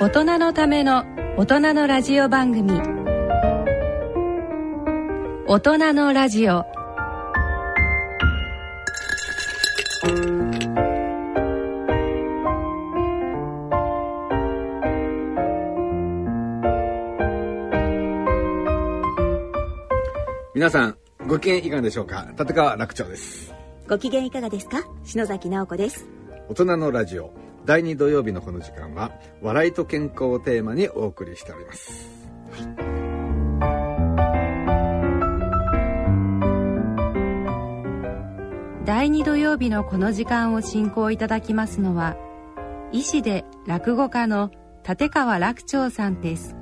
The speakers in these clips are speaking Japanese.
大人のための大人のラジオ番組。大人のラジオ。皆さんご機嫌いかがでしょうか？立川楽長です。ご機嫌いかがですか？篠崎直子です。大人のラジオ第2土曜日のこの時間は笑いと健康をテーマにお送りしております、第2土曜日のこの時間を進行いただきますのは医師で落語家の立川楽長さんです。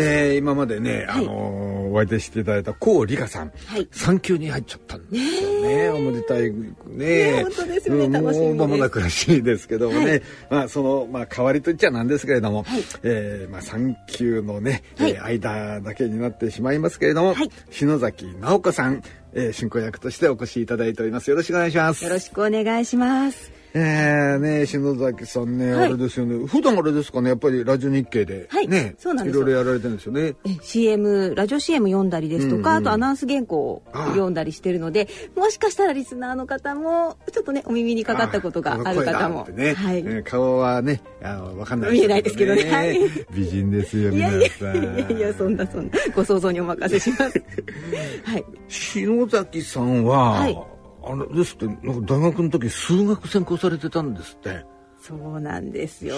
えー、今までね、はい。あのーお相手していただいた高理香さん、はい。産休に入っちゃったんですよね。おめでたいね。ね本当ですよね。うん楽しみもう間もなくらしいですけどもね、はい。まあそのまあ代わりといっちゃなんですけれども、はい。えーまあ産休のね、はい。えー間だけになってしまいますけれども、はい。篠崎直子さん、えー進行役としてお越しいただいております。よろしくお願いします。よろしくお願いしますえー、ね篠崎さんね、はい。あれですよね。普段あれですかねやっぱりラジオ日経で、はい。ねそうなんですよ。いろいろやられてるんですよね。え CM ラジオ CM 読んだりですとか、うんうんあとアナウンス原稿を読んだりしてるのでもしかしたらリスナーの方もちょっとねお耳にかかったことがある方も。ね。はい、えー顔はねあのわかんない見えないですけどね。はい。美人ですよいや皆いやさん。いやいやそんなそんな。ご想像にお任せします。はい。篠崎さんは、はいあれですってなんか大学の時数学専攻されてたんですって。そうなんですよ。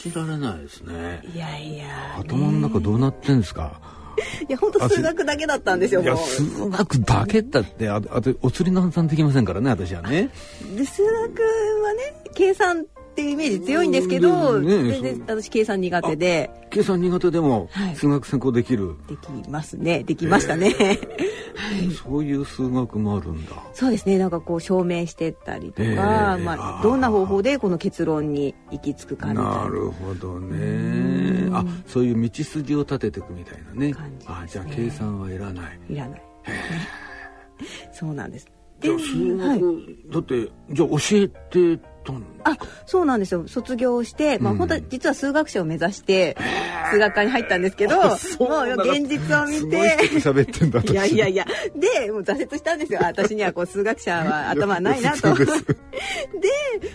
信じられないですね。いやいや。頭の中どうなってんですか？いや本当数学だけだったんですよいや数学だけだってああとお釣りの算できませんからね私はね。で数学はね計算っていうイメージ強いんですけど、全然私計算苦手で。計算苦手でもはい。数学専攻できる、できますね。できましたね、そういう数学もあるんだ。そうですね。なんかこう証明してったりとか、ええまあ、どんな方法でこの結論に行き着くかみたいな。なるほどね。あそういう道筋を立てていくみたいなね。あじゃあ計算はいらない。いらない、そうなんですじゃあ数学、はい。だってじゃあ教えてたんあそうなんですよ。卒業して、まあうん。本当は実は数学者を目指して数学科に入ったんですけどもう現実を見て。人と喋ってんだ私いやいやいやでもう挫折したんですよ。あ私にはこう数学者は 頭ないなと。で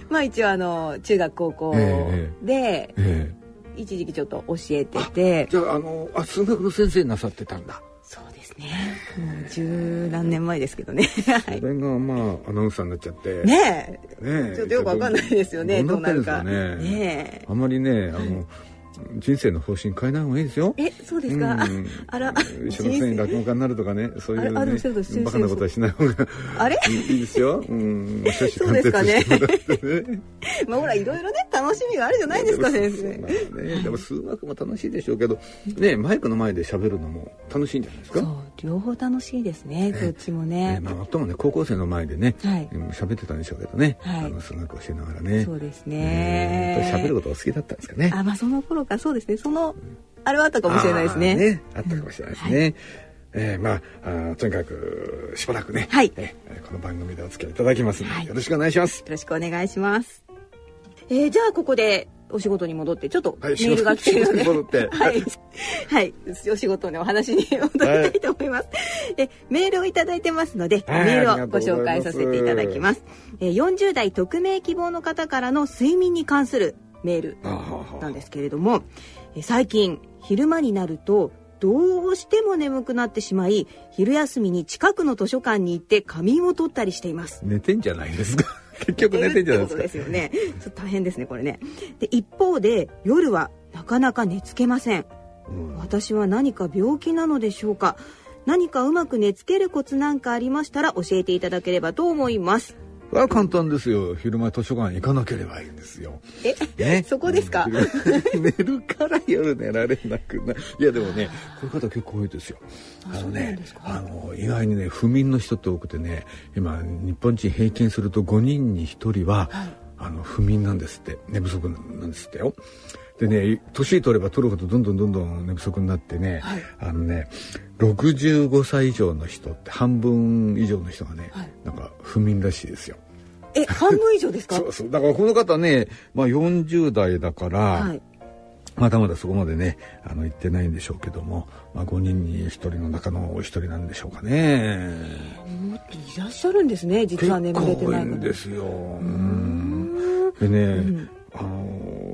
まあ一応あの中学高校えでえ一時期ちょっと教えてて。じゃああのあ数学の先生なさってたんだね。もう十何年前ですけどね。はい。それがまあアナウンサーになっちゃって。ねえ。ねえ。ちょっとよくわかんないですよねどうなるかね。あまりねあの、人生の方針変えない方がいいですよ。えそうですか、うん。あら。一緒のせいに落語家になるとかねそういうねもそうです。バカなことはしない方があれ？いいですよ。うん、そうですかね。まあ ほらいろいろね楽しみがあるじゃないですか先生。だね。でも数学も楽しいでしょうけど、ね、マイクの前で喋るのも楽しいんじゃないですか？そう両方楽しいですねどっちもね。ねまあ、ともね、高校生の前でね、喋ってたんでしょうけどね、はい。あの数学を教えながらね。そうですうん。ね喋ることが好きだったんですかね。あまあその頃からそうですね。そのあれはあったかもしれないですあーね。あったかもしれないですね。えーまああーとにかくしばらくね、はい。えーこの番組でお付き合いいただきますので、はい。よろしくお願いします。よろしくお願いします。えー、じゃあここでお仕事に戻ってちょっとメはいールが来てるので、はい、はい、お仕事のお話に戻りたいと思います。えメールをいただいてますので、はいメールをご紹介させていただきます。えー、40代匿名希望の方からの睡眠に関するメールなんですけれども、えー最近昼間になるとどうしても眠くなってしまい昼休みに近くの図書館に行って仮眠を取ったりしています。寝てんじゃないですか？結局寝てんじゃないですか？です。よね。ちょっと大変ですね、これね。で、一方で、夜はなかなか寝つけません。うん私は何か病気なのでしょうか？何かうまく寝つけるコツなんかありましたら教えていただければと思います。は簡単ですよ。昼間図書館行かなければいいんですよ。え、ね。そこですか？う ん寝るから夜寝られなくなる。いやでもね、こういう方結構多いですよ。あのねです、か？あの、意外にね、不眠の人って多くてね、今、日本人平均すると5人に1人は、あの、不眠なんですって。寝不足なんですってよ。でね年取れば取るほどどんどんどんどん寝不足になってね、はい、あのね65歳以上の人って半分以上の人がね、はい、なんか不眠らしいですよ。え半分以上ですか？そうそう。だからこの方ね、まあ、40代だから、はい、まだまだそこまでねあの言ってないんでしょうけども、まあ、5人に1人の中のお一人なんでしょうかね。いらっしゃるんですね実は眠れてないんですよ。うん。でね、うん、あの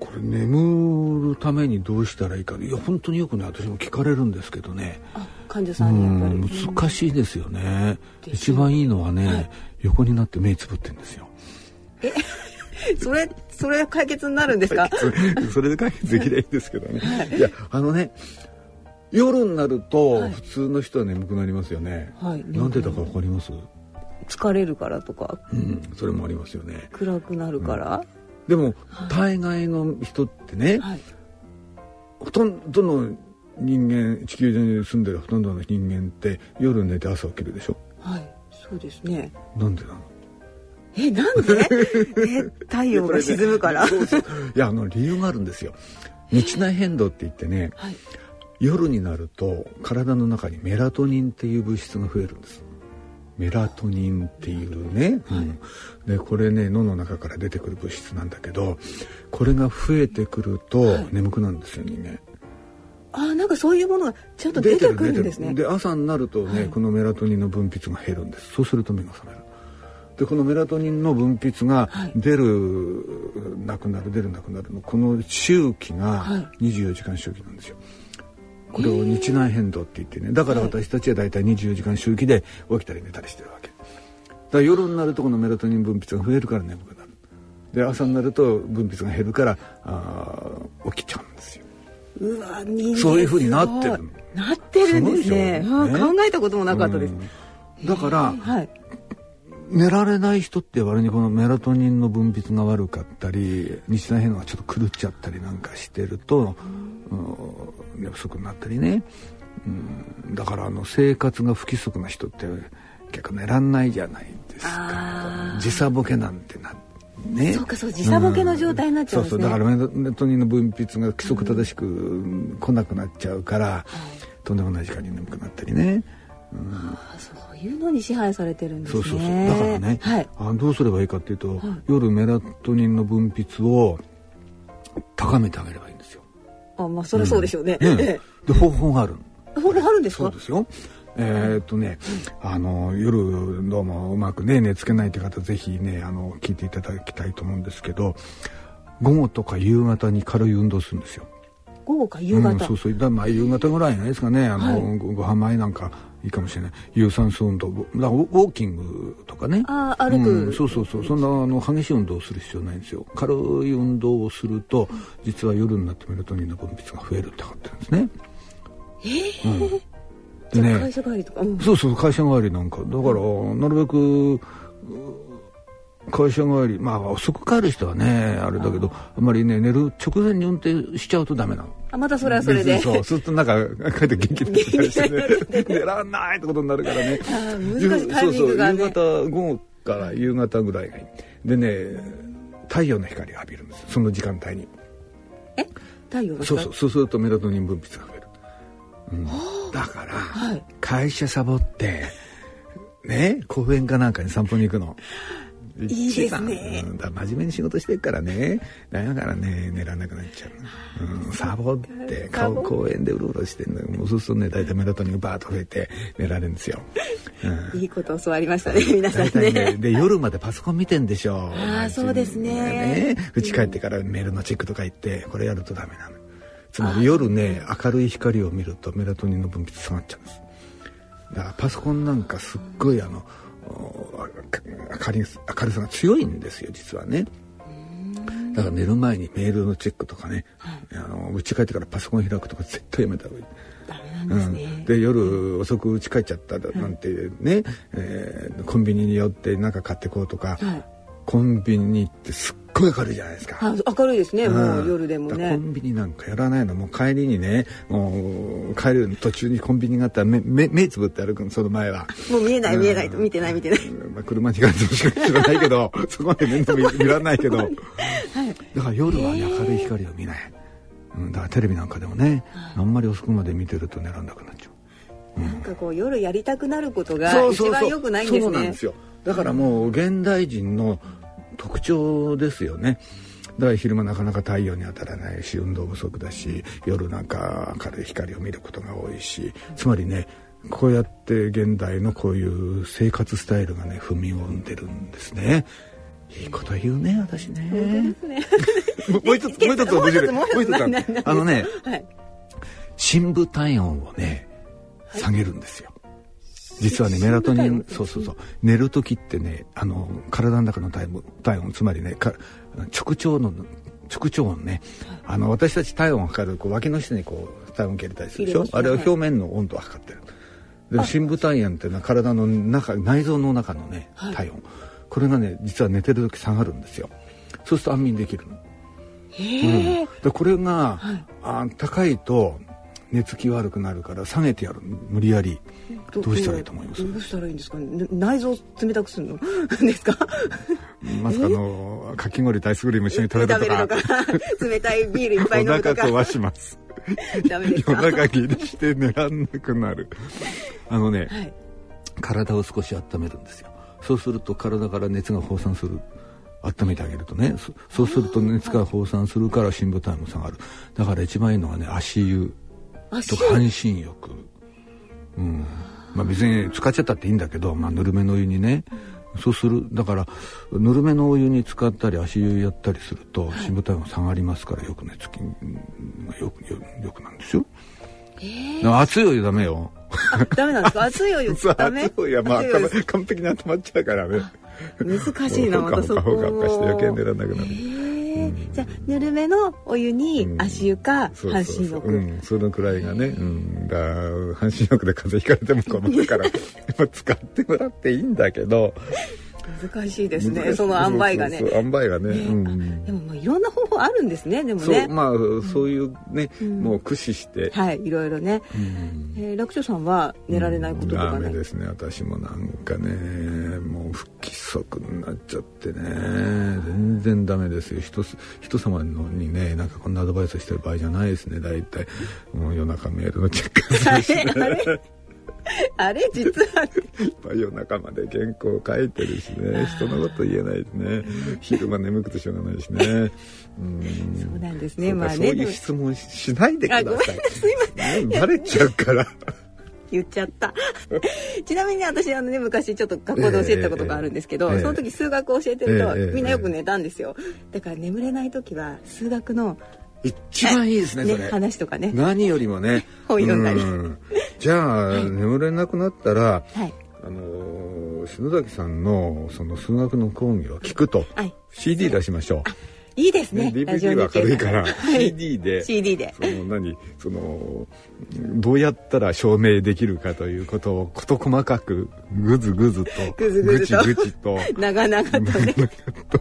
これ眠るためにどうしたらいいかいや本当によくね私も聞かれるんですけどね。患者さんにやっぱり、難しいですよね。一番いいのはね、はい、横になって目つぶってんですよ。え それそれ解決になるんですか？それで解決できないんですけどね、はい、いやあのね夜になると普通の人は眠くなりますよね、はい、なんでだかわかります？疲れるからとか、うん、それもありますよね。暗くなるから、うん、でも、大概の人ってね、はい、ほとんどの人間地球上に住んでるほとんどの人間って夜寝て朝起きるでしょ？はい。そうですね。なんでなの？えなんで？え太陽が沈むから、ね、いやあの理由があるんですよ。日内変動って言ってね、はい、夜になると体の中にメラトニンっていう物質が増えるんですメラトニンっていうね、はい、うん、でこれね脳の中から出てくる物質なんだけどこれが増えてくると眠くなるんですよ人間。あなんかそういうものがちゃんと出てくるんですね。で朝になるとね、はい、このメラトニンの分泌が減るんです。そうすると目が覚める。でこのメラトニンの分泌が出る、はい、なくなる出るなくなるのこの周期が24時間周期なんですよ。これを日内変動って言ってね。だから私たちは大体24時間周期で起きたり寝たりしてるわけ。だから夜になるとこのメラトニン分泌が増えるから眠くなる。で朝になると分泌が減るからあ起きちゃうんですよ。うわそういうふうになってる。なってるんですね、ね、考えたこともなかったです、だから、はい、寝られない人って割にこのメラトニンの分泌が悪かったり日内変動がちょっと狂っちゃったりなんかしてると、うん、寝不足になったりね、うん、だからあの生活が不規則な人って結構寝らんないじゃないですか。時差ボケなんてなって。ね、そうかそう時差ボケの状態になっちゃうんですね、うん、そうそうだからメラトニンの分泌が規則正しく来なくなっちゃうから、うん、とんでもない時間に眠くなったりね、うん、そういうのに支配されてるんですね。そうそうそう。だからね、はい、あどうすればいいかっていうと、はい、夜メラトニンの分泌を高めてあげればいいんですよ。あまあそれそうでしょうね、うん、ねで方法がある。方法あるんですか？そうですよ。えー、っとね、あの夜どうもうまくね寝つけないって方ぜひねあの聞いていただきたいと思うんですけど午後とか夕方に軽い運動するんですよ。午後か夕方、うん、そうそう。だまあ夕方ぐらいないですかね。あの、はい、ご飯前なんかいいかもしれない。有酸素運動。だウォーキングとかね。あ歩く、うん、そうそうそう。そんなあの激しい運動をする必要ないんですよ。軽い運動をすると実は夜になってメラトニンの分泌が増えるって分かってるんですね。えー、うん。でね。会社帰りとか、うん、そうそう会社帰りなんか。だからなるべく会社帰りまあ遅く帰る人はねあれだけどあんまりね寝る直前に運転しちゃうとダメなのあまたそれはそれで。そうするとなんか帰って元気になったりして。ね 寝らんないってことになるからね。難しいタイミングが、ね、そうそう夕方午後から夕方ぐらいがいいでね太陽の光を浴びるんですその時間帯に。え？太陽の光？そうそうそうするとメラトニン分泌が増える、うん。だから、はい、会社サボってね公園かなんかに散歩に行くの。いいですね、うん、だ真面目に仕事してるからね。だからね寝らなくなっちゃう、うん、サボって顔公園でうろうろしてんのもうそうするとね大体メラトニンがバーッと増えて寝られるんですよ、うん、いいこと教わりましたね皆さんね。ねで夜までパソコン見てんでしょああそうですね。ね。家帰ってからメールのチェックとか言ってこれやるとダメなの。つまり夜ね明るい光を見るとメラトニンの分泌下がっちゃうんです。だからパソコンなんかすっごいあの明る明るさが強いんですよ実はね。だから寝る前にメールのチェックとかね、はい、あの家帰ってからパソコン開くとか絶対やめた方がいい。で、ね。うん、で夜遅く家帰っちゃったなんてね、はい、えー、コンビニに寄って何か買ってこうとか、はい、コンビニってすっごい明るいじゃないですか。明るいですね、もう夜でもね。コンビニなんかやらないの、もう帰りにね、もう帰る途中にコンビニがあったら目目目つぶって歩くの、その前は。もう見えない見えないと、見てない見てない。まあ、車に行かれてもしか知らないけど、そこまで面倒見見らないけど、はい、だから夜は、ね、明るい光を見ない。うん、だからテレビなんかでもね、あんまり遅くまで見てると寝らんなくなっちゃう。なんかこう夜やりたくなることが一番良くないんですね。そうなんですよ。だからもう現代人の特徴ですよね。だから昼間なかなか太陽に当たらないし運動不足だし夜なんか明るい光を見ることが多いしつまりねこうやって現代のこういう生活スタイルがね踏みを生んでるんですね。いいこと言うね私ね。ね もう一つもう一つ面白い。もう一つあのね、はい、深部体温をね下げるんですよ。実はね メラトニンそうそうそう寝る時ってねあの体の中の体体温つまりね直腸の直腸温ね、あの私たち体温を測るこう脇の下にこう体温計入れたりするでしょ、あれは表面の温度を測ってる。で深部体温っていうのは体の中内臓の中のね体温、はい、これがね実は寝てる時下がるんですよ。そうすると安眠できるの。へうん、でこれが、はい、あ高いと寝つき悪くなるから下げてやる。無理やり。どうしたらいいと思います？どうしたらいいんですか、ね、内臓冷たくするの？ですか？まさかのかき氷とアイスクリーム一緒に食べるとか。冷たいビールいっぱい飲むとか。お腹壊します。ダメですか？夜中切りして寝らんなくなる。あのね、はい、体を少し温めるんですよ。そうすると体から熱が放散する。温めてあげるとね。そうすると熱が放散するから深部体も下がる。だから一番いいのはね足湯とか半身浴うんまあ別に使っちゃったっていいんだけど、まあ、ぬるめのお湯にね、そうするだからぬるめのお湯に使ったり足湯やったりすると深部体温下がりますからよくねつきよくよよくなんですよ。えー、熱いお湯ダメよ。ダメなんですか？熱いお湯 ダメ？熱いお湯はまあ完璧に温まっちゃうからね。難しいなまたそこ。ほかほかして余計寝らなくなる。えーじゃあぬるめのお湯に足湯か半身浴、うん、そのくらいがね、うん、だ半身浴で風邪ひかれても困るから 使ってもらっていいんだけど難しいですね。その塩梅がね。塩梅がね、うん、でもまあいろんな方法あるんですねでもね。まあそういうね、もう駆使して。はいいろいろね、うえ楽勝さんは寝られないこととかね、ですね私もなんかね。もう不規則になっちゃってね。全然ダメですよ。人人様のにねなんかこんなアドバイスしてる場合じゃないですね大体。もう夜中メールのチェックするし、ね あれ実は。夜中まで原稿書いてるしね。人のこと言えないですね昼間眠くてしょうがないしね。うん。そうなんですね。まあねそういう質問しないでください。すいませんバレちゃうから。言っちゃった。ちなみに私あのね昔ちょっと学校で教えたことがあるんですけど、えー、その時数学を教えてると、えー、みんなよく寝たんですよ。だから眠れない時は数学の一番いいですね、ね、話とかね。何よりもね。本読んだりじゃあ、はい、眠れなくなったら、はい、あの篠崎さんのその数学の講義を聞くと、はい、CD 出しましょう。いいですね。ね DVD は軽いから、CD で、CD で。その何、その、どうやったら証明できるかということを事細かくぐずぐずと、ぐずぐずと、ぐちぐちと、長々とね。と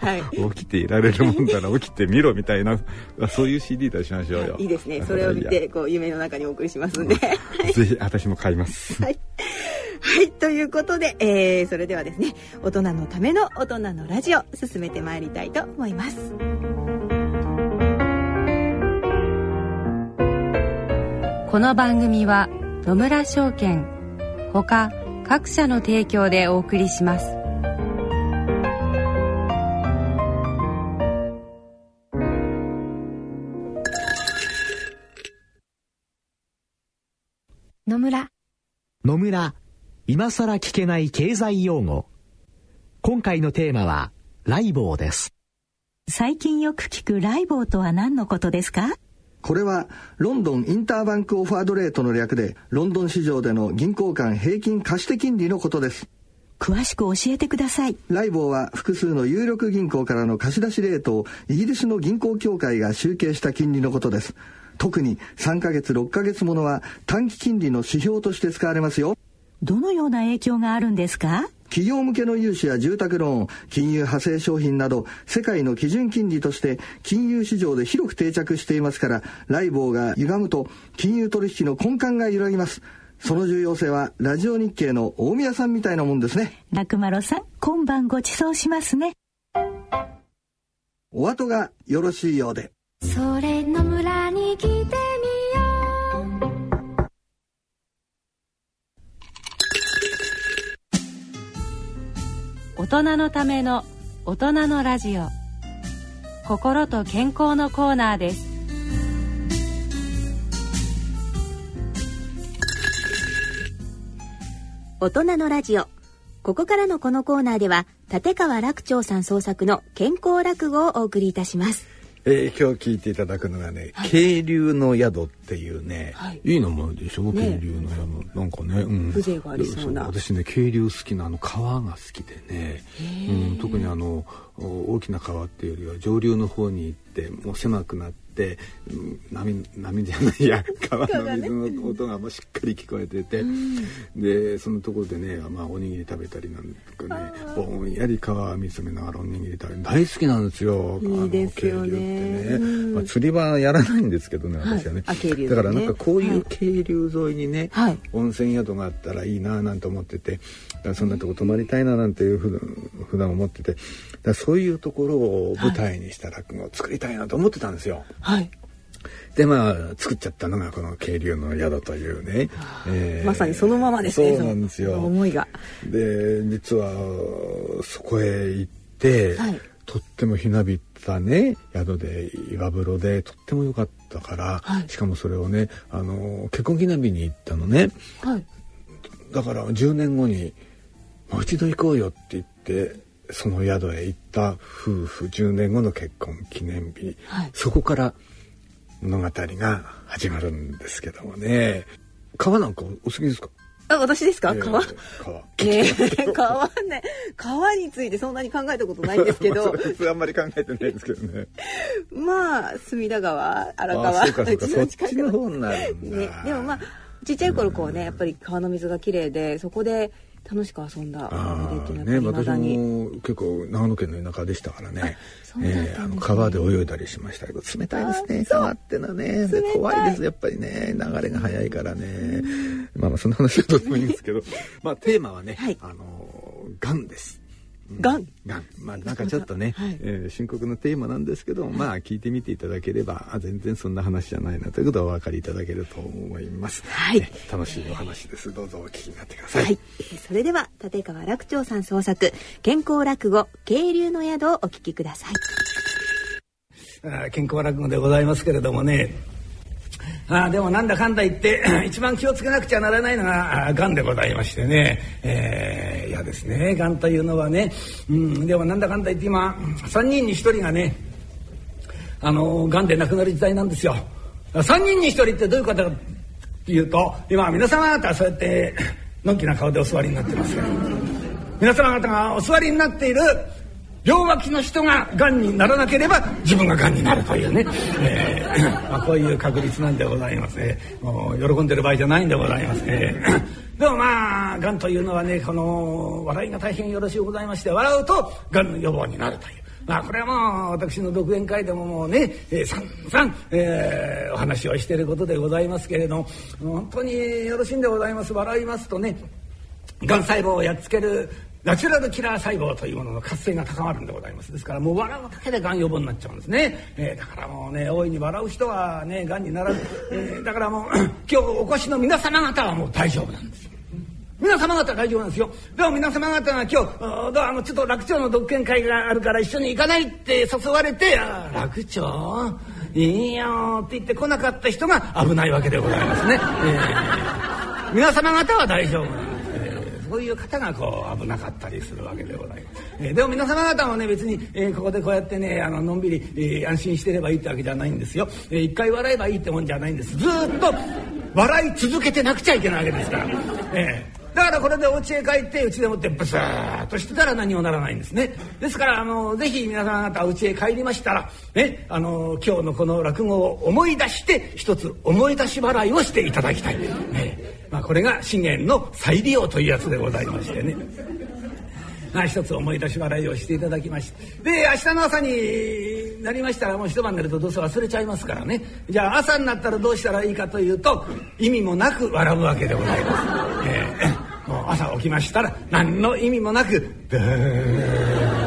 はい、起きていられるもんだら起きてみろみたいなそういう CD 出しましょうよ。い。いですね。それを見てこう夢の中にお送りしますんで、ぜひ私も買います。はい、はい、ということで、えー、それではですね大人のための大人のラジオ進めてまいりたいと思います。この番組は野村証券ほか各社の提供でお送りします。野村。野村今さら聞けない経済用語。今回のテーマはライボーです。最近よく聞くライボーとは何のことですか？これはロンドンインターバンクオファードレートの略でロンドン市場での銀行間平均貸して金利のことです。詳しく教えてください。ライボーは複数の有力銀行からの貸し出しレートをイギリスの銀行協会が集計した金利のことです特に3ヶ月6ヶ月ものは短期金利の指標として使われますよ。どのような影響があるんですか？企業向けの融資や住宅ローン金融派生商品など世界の基準金利として金融市場で広く定着していますからライボーが歪むと金融取引の根幹が揺らぎます。その重要性はラジオ日経の大宮さんみたいなもんですね。楽丸さん今晩ご馳走しますね。お後がよろしいようで。それ大人のための大人のラジオ。心と健康のコーナーです。大人のラジオ。ここからのこのコーナーでは立川楽長さん創作の健康落語をお送りいたします。えー、今日聞いていただくのがね、はい、渓流の宿っていうね、はい、いい名前でしょ、ね、渓流の宿。なんかね、うん、風情がありそうな。私ね渓流好きなあの川が好きでね、うん、特にあの大きな川っていうよりは上流の方に行ってもう狭くなってって波波じゃないや 川の水の音がもうしっかり聞こえてて、でそのところでね、まあ、おにぎり食べたりなんとかねぼんやり川見つめながらおにぎり食べ大好きなんですよいいですよね。まあ、釣りはやらないんですけどね私はね、はい、だからなんかこういう渓流沿いにね、はい、温泉宿があったらいいななんて思っててそんなとこ泊まりたいななんていうふ普段思っててだそういうところを舞台にした落語を作りたいなと思ってたんですよ。はい。でまあ作っちゃったのがこの渓流の宿というね、えー、まさにそのままですねそうなんですよ。思いが。で実はそこへ行って、はい、とってもひなびったね宿で岩風呂でとっても良かったから、はい、しかもそれをねあの結婚記念日に行ったのね、はい、だから10年後に「もう一度行こうよ」って言ってその宿へ行った夫婦10年後の結婚記念日、はい、そこから物語が始まるんですけどもね。川なんかお好きですか？あ私ですか、えー、川？川、えー、川ね。川についてそんなに考えたことないんですけど。あんまり考えてないですけどね。まあ隅田川荒川あそうかそうか。そっちの方になるんだ、ね、でもまあちっちゃい頃こうねやっぱり川の水が綺麗でそこで楽しく遊んだ思い出っていうのはね私も結構長野県の田舎でしたからね。えー、あの川で泳いだりしましたけど冷たいですね。川ってのはね怖いです。やっぱりね流れが速いからね。まあまあそんな話はどうでもいいんですけど。まあテーマはね、はい、あのがんですがん。がん。まあなんかちょっとね、はい、えー、深刻なテーマなんですけど、まあ聞いてみていただければ、あ全然そんな話じゃないなということはお分かりいただけると思います。はい。ね、楽しいお話です。どうぞお聞きになってください。はい。それでは立川楽長さん創作健康落語渓流の宿をお聞きください。あ健康落語でございますけれどもね。あでもなんだかんだ言って 一番気をつけなくちゃならないのががんでございましてね、えー、いやですね。がんというのはね、うん、でもなんだかんだ言って今3人に1人がねあのがんで亡くなる時代なんですよ。3人に1人ってどういう方かっていうと今皆様方はそうやってのんきな顔でお座りになってますけど。皆様方がお座りになっている両脇の人ががんにならなければ自分ががんになるというね、えーまあ、こういう確率なんでございます。ねもう喜んでる場合じゃないんでございます。ねでもまあがんというのはねこの笑いが大変よろしゅうございまして笑うとがんの予防になるという。まあこれはもう私の独演会でももうね、えー、さんさん、えー、お話をしていることでございますけれども本当によろしいんでございます。笑いますとねがん細胞をやっつけるナチュラルキラー細胞というものの活性が高まるんでございます。ですからもう笑うだけでがん予防になっちゃうんですね、えー、だからもうね大いに笑う人はねがんにならず、えー、だからもう 今日お越しの皆様方はもう大丈夫なんです。よ皆様方大丈夫なんですよ。でも皆様方が今日あのちょっと楽長の独演会があるから一緒に行かないって誘われて「楽長いいよ」って言って来なかった人が危ないわけでございますね、えー、皆様方は大丈夫なんです。そういう方がこう危なかったりするわけでございます。えー、でも皆様方もね別に、えー、ここでこうやってねあののんびり、えー、安心してればいいってわけじゃないんですよ。えー、一回笑えばいいってもんじゃないんです。ずっと笑い続けてなくちゃいけないわけですから。えーだからこれでお家へ帰ってうちでもってブスーッとしてたら何もならないんですね。ですからあのぜひ皆さん方お家へ帰りましたらねあの今日のこの落語を思い出して一つ思い出し払いをしていただきたい。ねまあ、これが資源の再利用というやつでございましてね。一つ思い出し笑いをしていただきましてで明日の朝になりましたらもう一晩寝るとどうせ忘れちゃいますからねじゃあ朝になったらどうしたらいいかというと意味もなく笑うわけでございます。えー、もう朝起きましたら何の意味もなくブー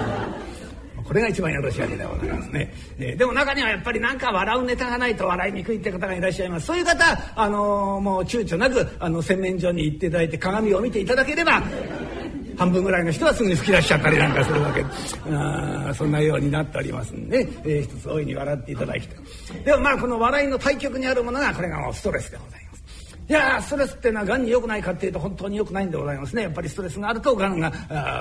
これが一番よろしいわけでございますね、えー、でも中にはやっぱり何か笑うネタがないと笑いにくいって方がいらっしゃいます。そういう方あの、もう躊躇なくあの洗面所に行っていただいて鏡を見ていただければ半分ぐらいの人はすぐに吹き出しちゃったりなんかするわけ。あそんなようになっておりますんで、えー、一つ大いに笑っていただきたいでもまあこの笑いの対極にあるものがこれがストレスでございます。いやストレスっていうのはがんに良くないかっていうと本当に良くないんでございますねやっぱりストレスがあるとがんが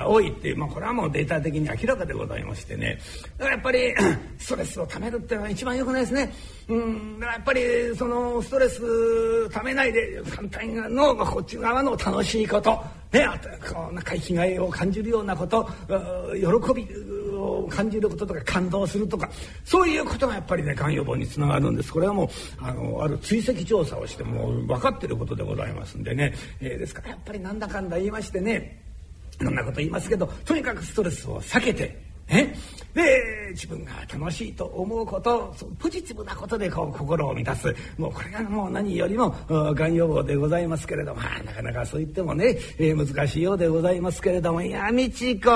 多いっていう、まあ、これはもうデータ的に明らかでございましてねだからやっぱり ストレスをためるっていうのは一番良くないですね。うんだからやっぱりそのストレスためないで反対側のこっち側の楽しいことねこうなんか生きがいを感じるようなこと喜びを感じることとか感動するとかそういうことがやっぱりねがん予防につながるんです。これはもうあのある追跡調査をしても分かってることでございますんでね、えー、ですからやっぱりなんだかんだ言いましてねいろんなこと言いますけどとにかくストレスを避けてえで自分が楽しいと思うことポジティブなことでこう心を満たす。もうこれがもう何よりもがん予防でございますけれども、なかなかそう言ってもね、えー、難しいようでございますけれども。いや美智子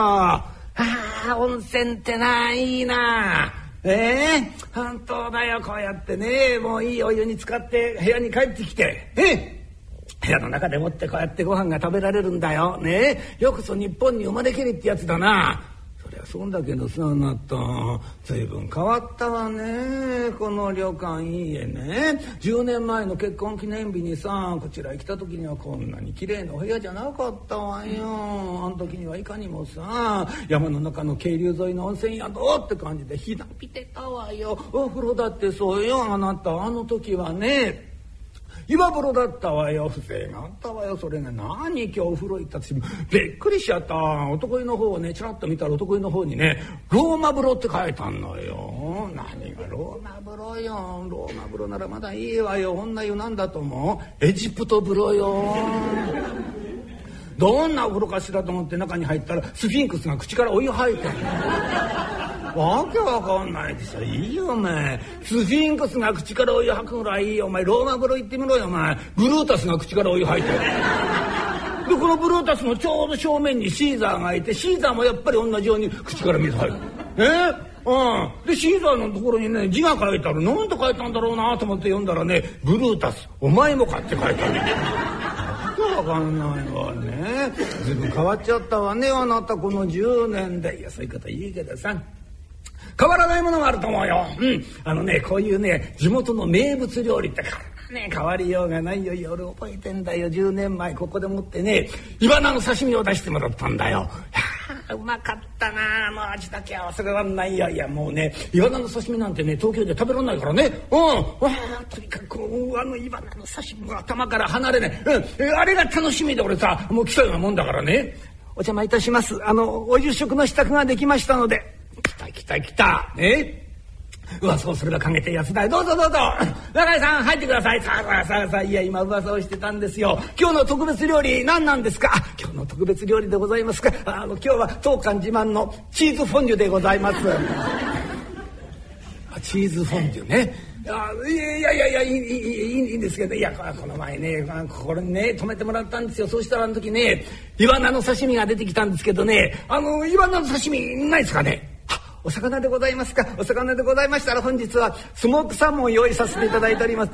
ああ温泉ってないいなええー、本当だよこうやってね。もういいお湯に浸かって部屋に帰ってきて。え部屋の中でもってこうやってご飯が食べられるんだよ。ね。よくそ日本に生まれきりってやつだな。そうだけどさあなた。随分変わったわね。この旅館いいえね。10年前の結婚記念日にさこちらへ来た時にはこんなに綺麗なお部屋じゃなかったわよ。あの時にはいかにもさ山の中の渓流沿いの温泉宿って感じでひだびてたわよ。お風呂だってそうよ。あなたあの時はね岩風呂だったわよ風情があったわよそれね何今日お風呂行ったってびっくりしちゃった。男湯の方をねちらっと見たら男湯の方にねローマ風呂って書いてあんのよ。何がローマ風呂よ。ローマ風呂ならまだいいわよ。女湯なんだと思う。エジプト風呂よ。どんなお風呂かしらと思って中に入ったらスフィンクスが口からお湯吐いてるわけわかんないでしょ。いいよお前。スフィンクスが口からお湯吐くぐらいいいよ。お前ローマ風呂行ってみろよお前。ブルータスが口からお湯吐いて。るでこのブルータスのちょうど正面にシーザーがいてシーザーもやっぱり同じように口から水吐いて。るえ？うん、でシーザーのところにね字が書いてある。何て書いたんだろうなと思って読んだらね「ブルータスお前もか」って書いてある。わかんないわね。随分変わっちゃったわねあなた。この10年で。いやそういうこといいけどさ。変わらないものがあると思うよ。うん。あのね、こういうね、地元の名物料理ってね、変わりようがないよ。夜覚えてんだよ。10年前ここでもってね、イワナの刺身を出してもらったんだよ。うまかったなあの味だけは忘れらんないよいやもうねイワナの刺身なんてね東京で食べられないからねうんわとにかくあのイワナの刺身が頭から離れない、うん、あれが楽しみで俺さもう来たようなもんだからねお邪魔いたしますあのお夕食の支度ができましたので来た来た来たね噂をすれば陰てやつだよどうぞどうぞ。永井さん入ってください。さあさあさあさあ。いや今噂をしてたんですよ。今日の特別料理何なんですか？今日の特別料理でございますか？あの今日は当館自慢のチーズフォンデュでございます。チーズフォンデュね。あいやいやいやいいいいいいんですけどいやこの前ねこれね止めてもらったんですよ。そうしたらあの時ねイワナの刺身が出てきたんですけどね。あのイワナの刺身ないですかね？お魚でございますか？お魚でございましたら本日はスモークサーモン用意させていただいております。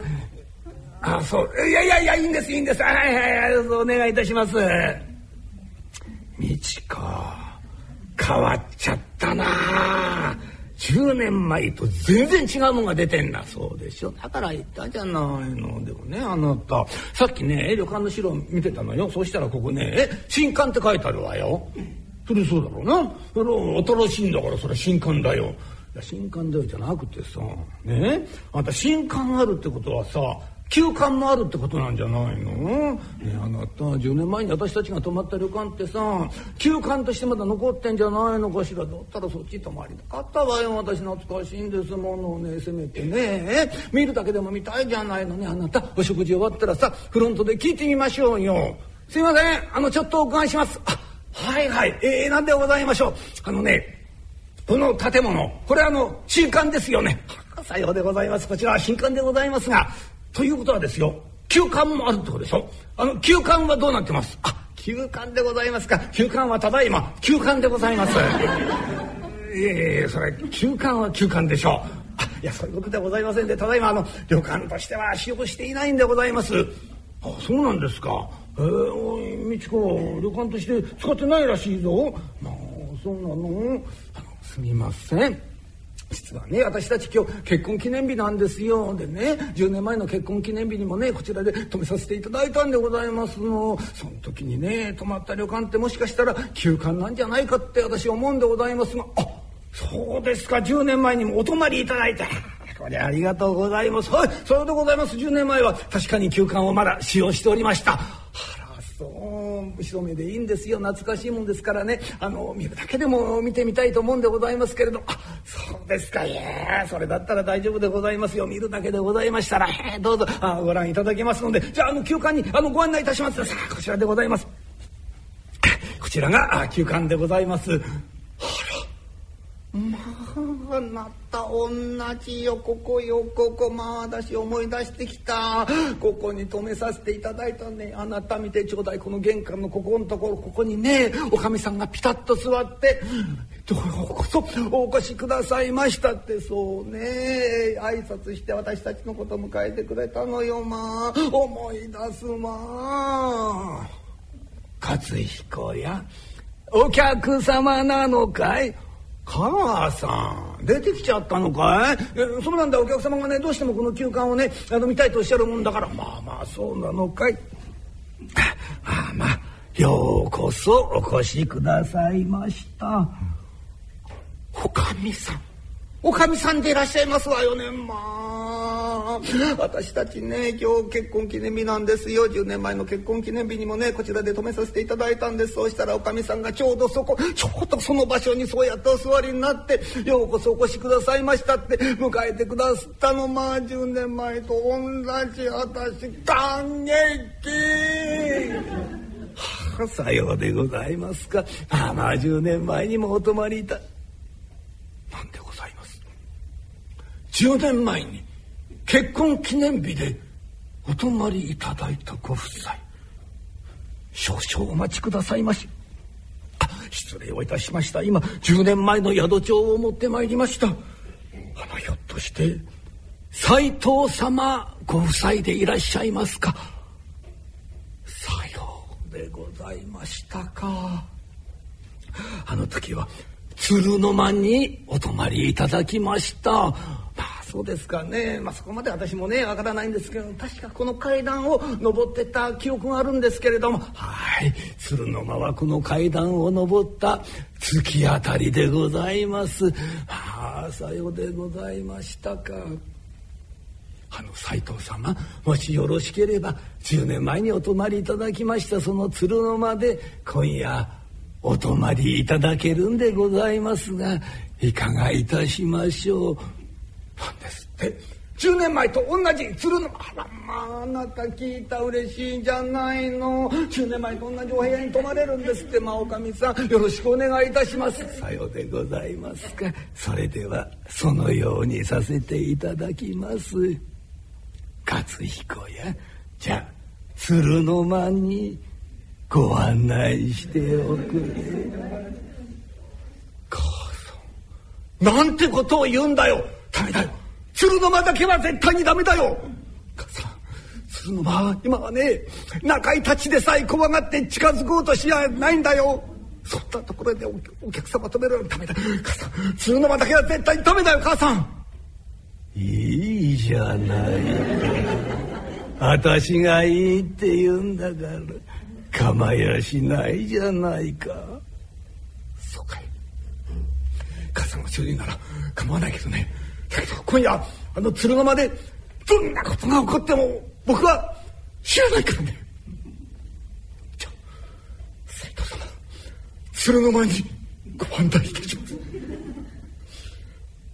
あそう。いやいやいやいいんですいいんです。はいはいはいお願いいたします。美智子変わっちゃったな。10年前と全然違うもんが出てんだそうでしょだから言ったじゃないの。でもねあなた。さっきね旅館の資料見てたのよ。そしたらここね「え新刊」って書いてあるわよ。それそうだろうな。それ新しいんだからそれ新刊だよ。いや新刊だよじゃなくてさね。あんた新刊あるってことはさ休館もあるってことなんじゃないの、ね、あなた10年前に私たちが泊まった旅館ってさ休館としてまだ残ってんじゃないのかしら。だったらそっち泊まりたかったわよ。私懐かしいんですものをね。せめてね。見るだけでも見たいじゃないのね。あなたお食事終わったらさフロントで聞いてみましょうよ。すいません。あのちょっとお伺いします。あはいはい。えー、なんでございましょう。あのねこの建物これあの中間ですよね。さようでございます。こちらは新館でございますがということはですよ休館もあるってことでしょ？あの休館はどうなってます？あ休館でございますか。休館はただいま休館でございます。い えいえそれ休館は休館でしょう。あいやそういうことでございませんでただいまあの旅館としては使用していないんでございます。あそうなんですか。えー、おい美智子旅館として使ってないらしいぞまあそうなのあのすみません実はね私たち今日結婚記念日なんですよでね10年前の結婚記念日にもねこちらで泊めさせていただいたんでございますのその時にね泊まった旅館ってもしかしたら休館なんじゃないかって私思うんでございますがあそうですか10年前にもお泊まりいただいた。これありがとうございます。はい、それでございます。10年前は確かに休館をまだ使用しておりました。そう、後ろ目でいいんですよ。懐かしいもんですからね。あの、見るだけでも見てみたいと思うんでございますけれど。あ、そうですか。いやそれだったら大丈夫でございますよ。見るだけでございましたら、どうぞあご覧いただけますので、じゃあ、あの、休館にあのご案内いたします。さあ、こちらでございます。こちらが休館でございます。まあまた同じよここよここまあ私思い出してきた。ここに泊めさせていただいたね。あなた見てちょうだい。この玄関のここのところここにねおかみさんがピタッと座って「どうこそお越しくださいました」ってそうね。挨拶して私たちのこと迎えてくれたのよまあ。思い出すまあ勝彦やお客様なのかい？母さん出てきちゃったのかい？そうなんだお客様がねどうしてもこの休館をねあの見たいとおっしゃるもんだから。まあまあそうなのかい？ああまあようこそお越しくださいました。おかみさん。おかみさんでいらっしゃいますわよねまあ私たちね今日結婚記念日なんですよ。10年前の結婚記念日にもねこちらで泊めさせていただいたんです。そうしたらおかみさんがちょうどそこちょうどその場所にそうやってお座りになって「ようこそお越しくださいました」って迎えてくださったの。まあ10年前と同じ私感激はあさようでございますか。まあまあ10年前にもお泊まりいた。なんでございます？10年前に結婚記念日でお泊まりいただいたご夫妻。少々お待ちくださいまし。失礼をいたしました。今10年前の宿帳を持ってまいりました。あのひょっとして斎藤様ご夫妻でいらっしゃいますか？さようでございましたか。あの時は鶴の間にお泊まりいただきました。そうですかね、まあ、そこまで私もねわからないんですけど確かこの階段を登ってた記憶があるんですけれどもはい鶴の間はこの階段を登った月あたりでございます。はあさようでございましたか。あの斎藤様もしよろしければ10年前にお泊まりいただきましたその鶴の間で今夜お泊まりいただけるんでございますがいかがいたしましょう。なんですって。10年前と同じ。鶴のあらまああなた聞いた嬉しいんじゃないの。10年前と同じお部屋に泊まれるんですってまあおかみさん。よろしくお願いいたします。さようでございますか。それではそのようにさせていただきます。勝彦やじゃあ鶴の間にご案内しておくれ。母さん。なんてことを言うんだよダメだよ。鶴の間だけは絶対にダメだよ。母さん鶴の間は今はね中井たちでさえ怖がって近づこうとしやないんだよ。そんなところでお客様止めるのダメだ。母さん鶴の間だけは絶対にダメだよ母さん。いいじゃない。私がいいって言うんだから構やしないじゃないか。そうかい。母さんが強いなら構わないけどね今夜あの鶴の間でどんなことが起こっても僕は知らないからね。じゃあ斎藤様鶴の間にご案内いたします。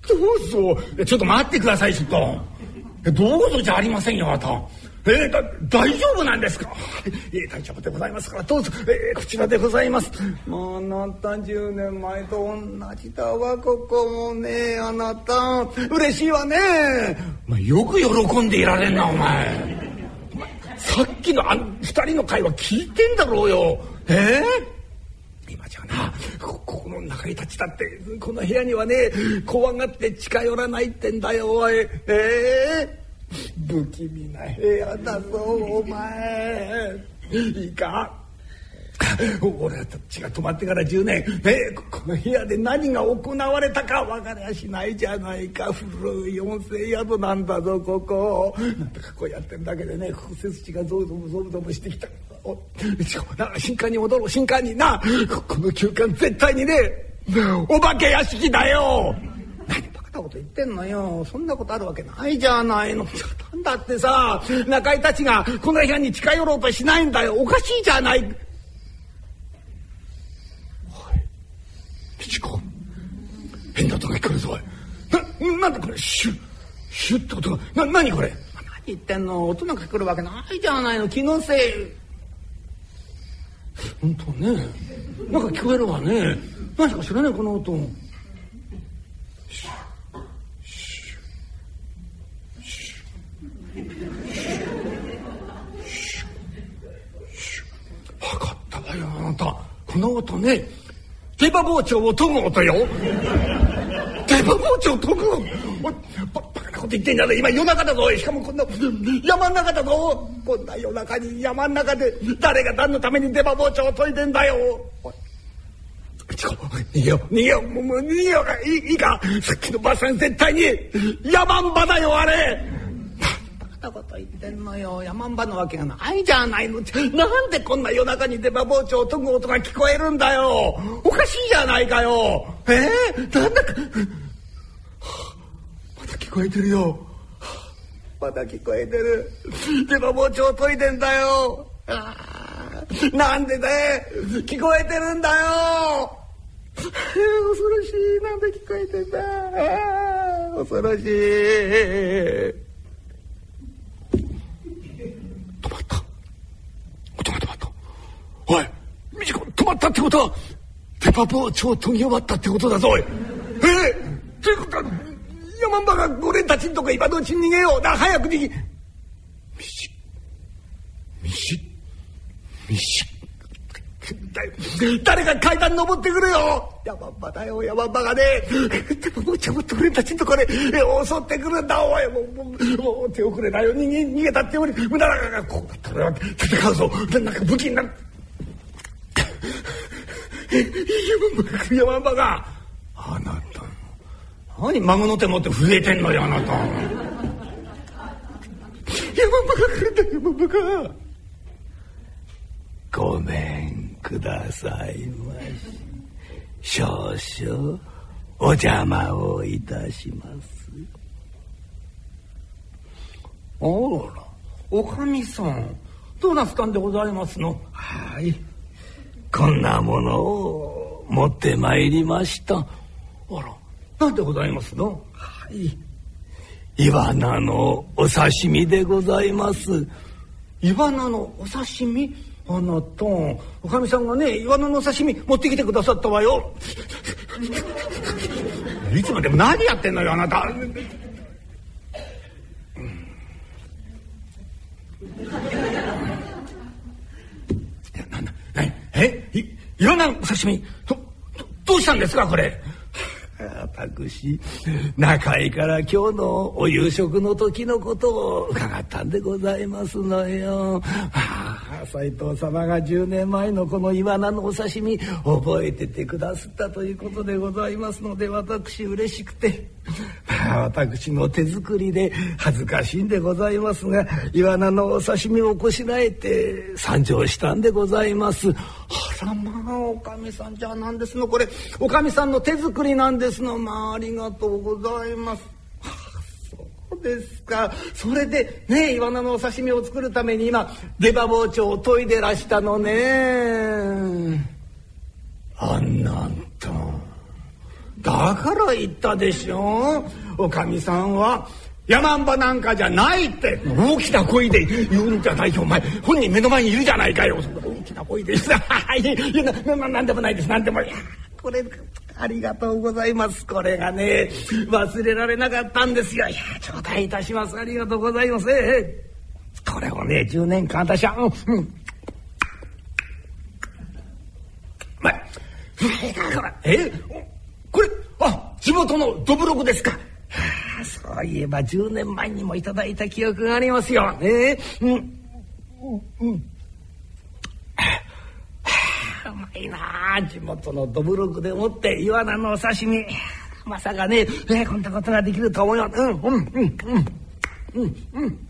どうぞ。ちょっと待ってくださいちょっと。どうぞじゃありませんよあた。えー、だ大丈夫なんですか、えー、大丈夫でございますからどうぞ、えー、こちらでございます。もうあなた10年前と同じだわここもね。あなた。嬉しいわね。お前よく喜んでいられんなお前。さっきのあの二人の会話聞いてんだろうよ。えー、今じゃなここの中に立ちたってこの部屋にはね怖がって近寄らないってんだよおい。ええー？不気味な部屋だぞお前。いいか？俺たちが泊まってから10年、ね、この部屋で何が行われたか分かりゃしないじゃないか。古い温泉宿なんだぞここ。なんとかこうやってるだけでね背筋がゾウゾウゾウゾウしてきた。おしかもな新館に戻ろう新館に。なこの休館絶対にねお化け屋敷だよ。なこと言ってんのよ。そんなことあるわけないじゃないの。なんだってさ中井たちがこの部屋に近寄ろうとしないんだよ。おかしいじゃない。美智子変な音が聞こえるぞななんでこれ？シュッシュッってことが。な何これ？何言ってんの？音なんか聞こえるわけないじゃないの。気のせい。本当ね。なんか聞こえるわね。何か知らないこの音。分かったわよあなたこの音ね出刃包丁を研ぐ音よ。出刃包丁研ぐ。ババカなこと言ってんじゃない今夜中だぞ。しかもこんな山の中だぞ。こんな夜中に山の中で誰が何のために出刃包丁を研いでんだよ。逃げよう。逃げよう。もう逃げよういいいいか。さっきのばあさん絶対に山んばだよあれ。なこと言ってんのよ。山んばのわけがないじゃないの。なんでこんな夜中に出刃包丁を研ぐ音が聞こえるんだよ。おかしいじゃないかよ。え？ー、なんだか。まだ聞こえてるよ。まだ聞こえてる。出刃包丁を研いでんだよ。なんでね聞こえてるんだよ。恐ろしい。なんで聞こえてんだ。恐ろしい。止まった。止まった。止まったおい美智子止まったってことはペパ包丁を研ぎ終わったってことだぞおい。えー、ということは山んばが俺たちんとこ今のうちに逃げよう。だ早く逃げ。みしみしみし誰が階段登ってくるよ。山んばだよ山んばがね。でももうちょっと俺たちんとこで襲ってくるんだおいもうもう手遅れだよ逃げ逃げたっており無駄だからこうだったら戦うぞなんか武器になる山んばがあなた何孫の手持って震えてんのよあなた山んばが来るんだ山んばがごめんくださいまし。少々お邪魔をいたします。あらおかみさんどうなすったんでございますの？はい。こんなものを持ってまいりました。あらなんでございますの？はい。イワナのお刺身でございます。イワナのお刺身？あなたおかみさんがねイワナの刺身持ってきてくださったわよ。いつまでも何やってんのよあなた、えいイワナの刺身？どどうしたんですかこれ？私中井から今日のお夕食の時のことを伺ったんでございますのよ。ああ斎藤様が10年前のこのイワナのお刺身覚えててくださったということでございますので私嬉しくて、私の手作りで恥ずかしいんでございますがイワナのお刺身をこしらえて参上したんでございます。あらまあおかみさんじゃあ何ですの？これおかみさんの手作りなんですのまあありがとうございます。そうですか。それでねイワナのお刺身を作るために今出刃包丁を研いでらしたのね。あんなんと。だから言ったでしょ。おかみさんは山んばなんかじゃないって。大きな声で言うんじゃないよ。お前本人目の前にいるじゃないかよ。大きな声で いやなななんでもないです。なんでもい。やこれありがとうございます。これがね忘れられなかったんですよ。いや頂戴いたします。ありがとうございます。これをね10年間私はうん。うんまえこれあ地元のどぶろくですか。そういえば10年前にもいただいた記憶がありますよ。ねうん。うん。うん。うまいな地元のどぶろくでもってイワナのお刺身。まさかね、えこんなことができると思うよ。うん、うん、うん、うん。うん、うん。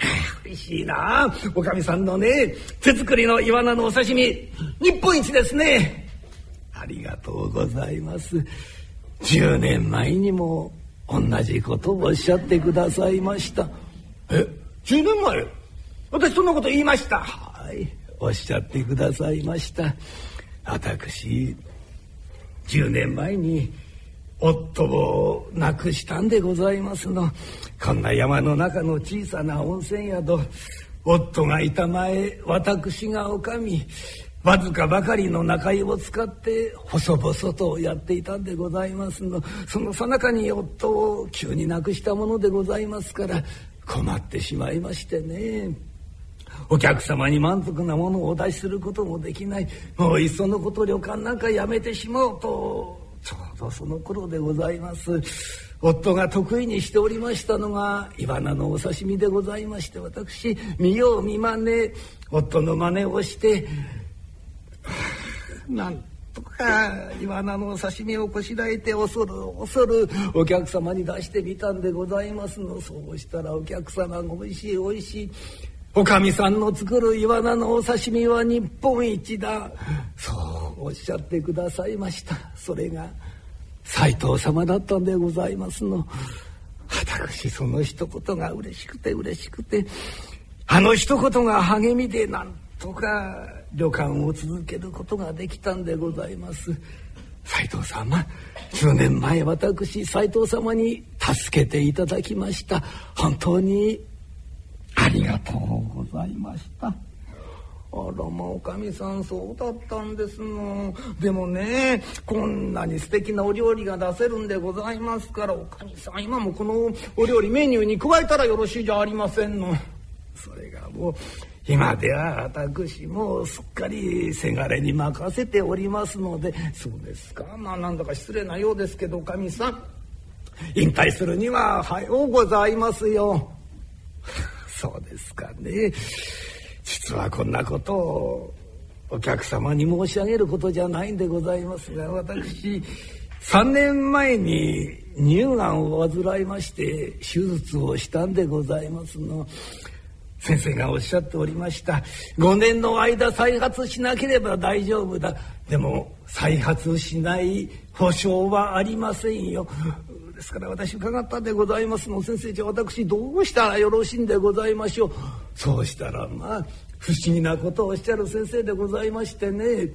嬉しいなおかみさんのね手作りのイワナのお刺身日本一ですねありがとうございます10年前にも同じことをおっしゃってくださいましたえ10年前？私そんなこと言いましたはいおっしゃってくださいました。私10年前に夫を亡くしたんでございますの。こんな山の中の小さな温泉宿夫がいた前私がおかみわずかばかりの仲居を使って細々とやっていたんでございますの。そのさなかに夫を急に亡くしたものでございますから困ってしまいましてね。お客様に満足なものをお出しすることもできない。もういっそのこと旅館なんかやめてしまおうと。ちょうどその頃でございます。夫が得意にしておりましたのがイワナのお刺身でございまして私見よう見まね夫の真似をしてなんとかイワナのお刺身をこしらえて恐る恐るお客様に出してみたんでございますの。そうしたらお客様がおいしいおいしい。おかみさんの作るイワナのお刺身は日本一だ。そうおっしゃってくださいました。それが斎藤様だったんでございますの。私その一言が嬉しくて嬉しくてあの一言が励みでなんとか旅館を続けることができたんでございます。斉藤様10年前私斉藤様に助けていただきました。本当にありがとうございました。あらまおかみさんそうだったんですの。でもねこんなに素敵なお料理が出せるんでございますからおかみさん今もこのお料理メニューに加えたらよろしいじゃありませんの。それがもう今では私もすっかりせがれに任せておりますので。そうですか。まあなんだか失礼なようですけどおかみさん。引退するには早うございますよ。そうですかね。実はこんなことをお客様に申し上げることじゃないんでございますが私3年前に乳がんを患いまして手術をしたんでございますの。先生がおっしゃっておりました。5年の間再発しなければ大丈夫だ。でも再発しない保証はありませんよ。ですから私伺ったでございます。の先生じゃ私どうしたらよろしいんでございましょうそうしたらまあ不思議なことをおっしゃる先生でございましてね。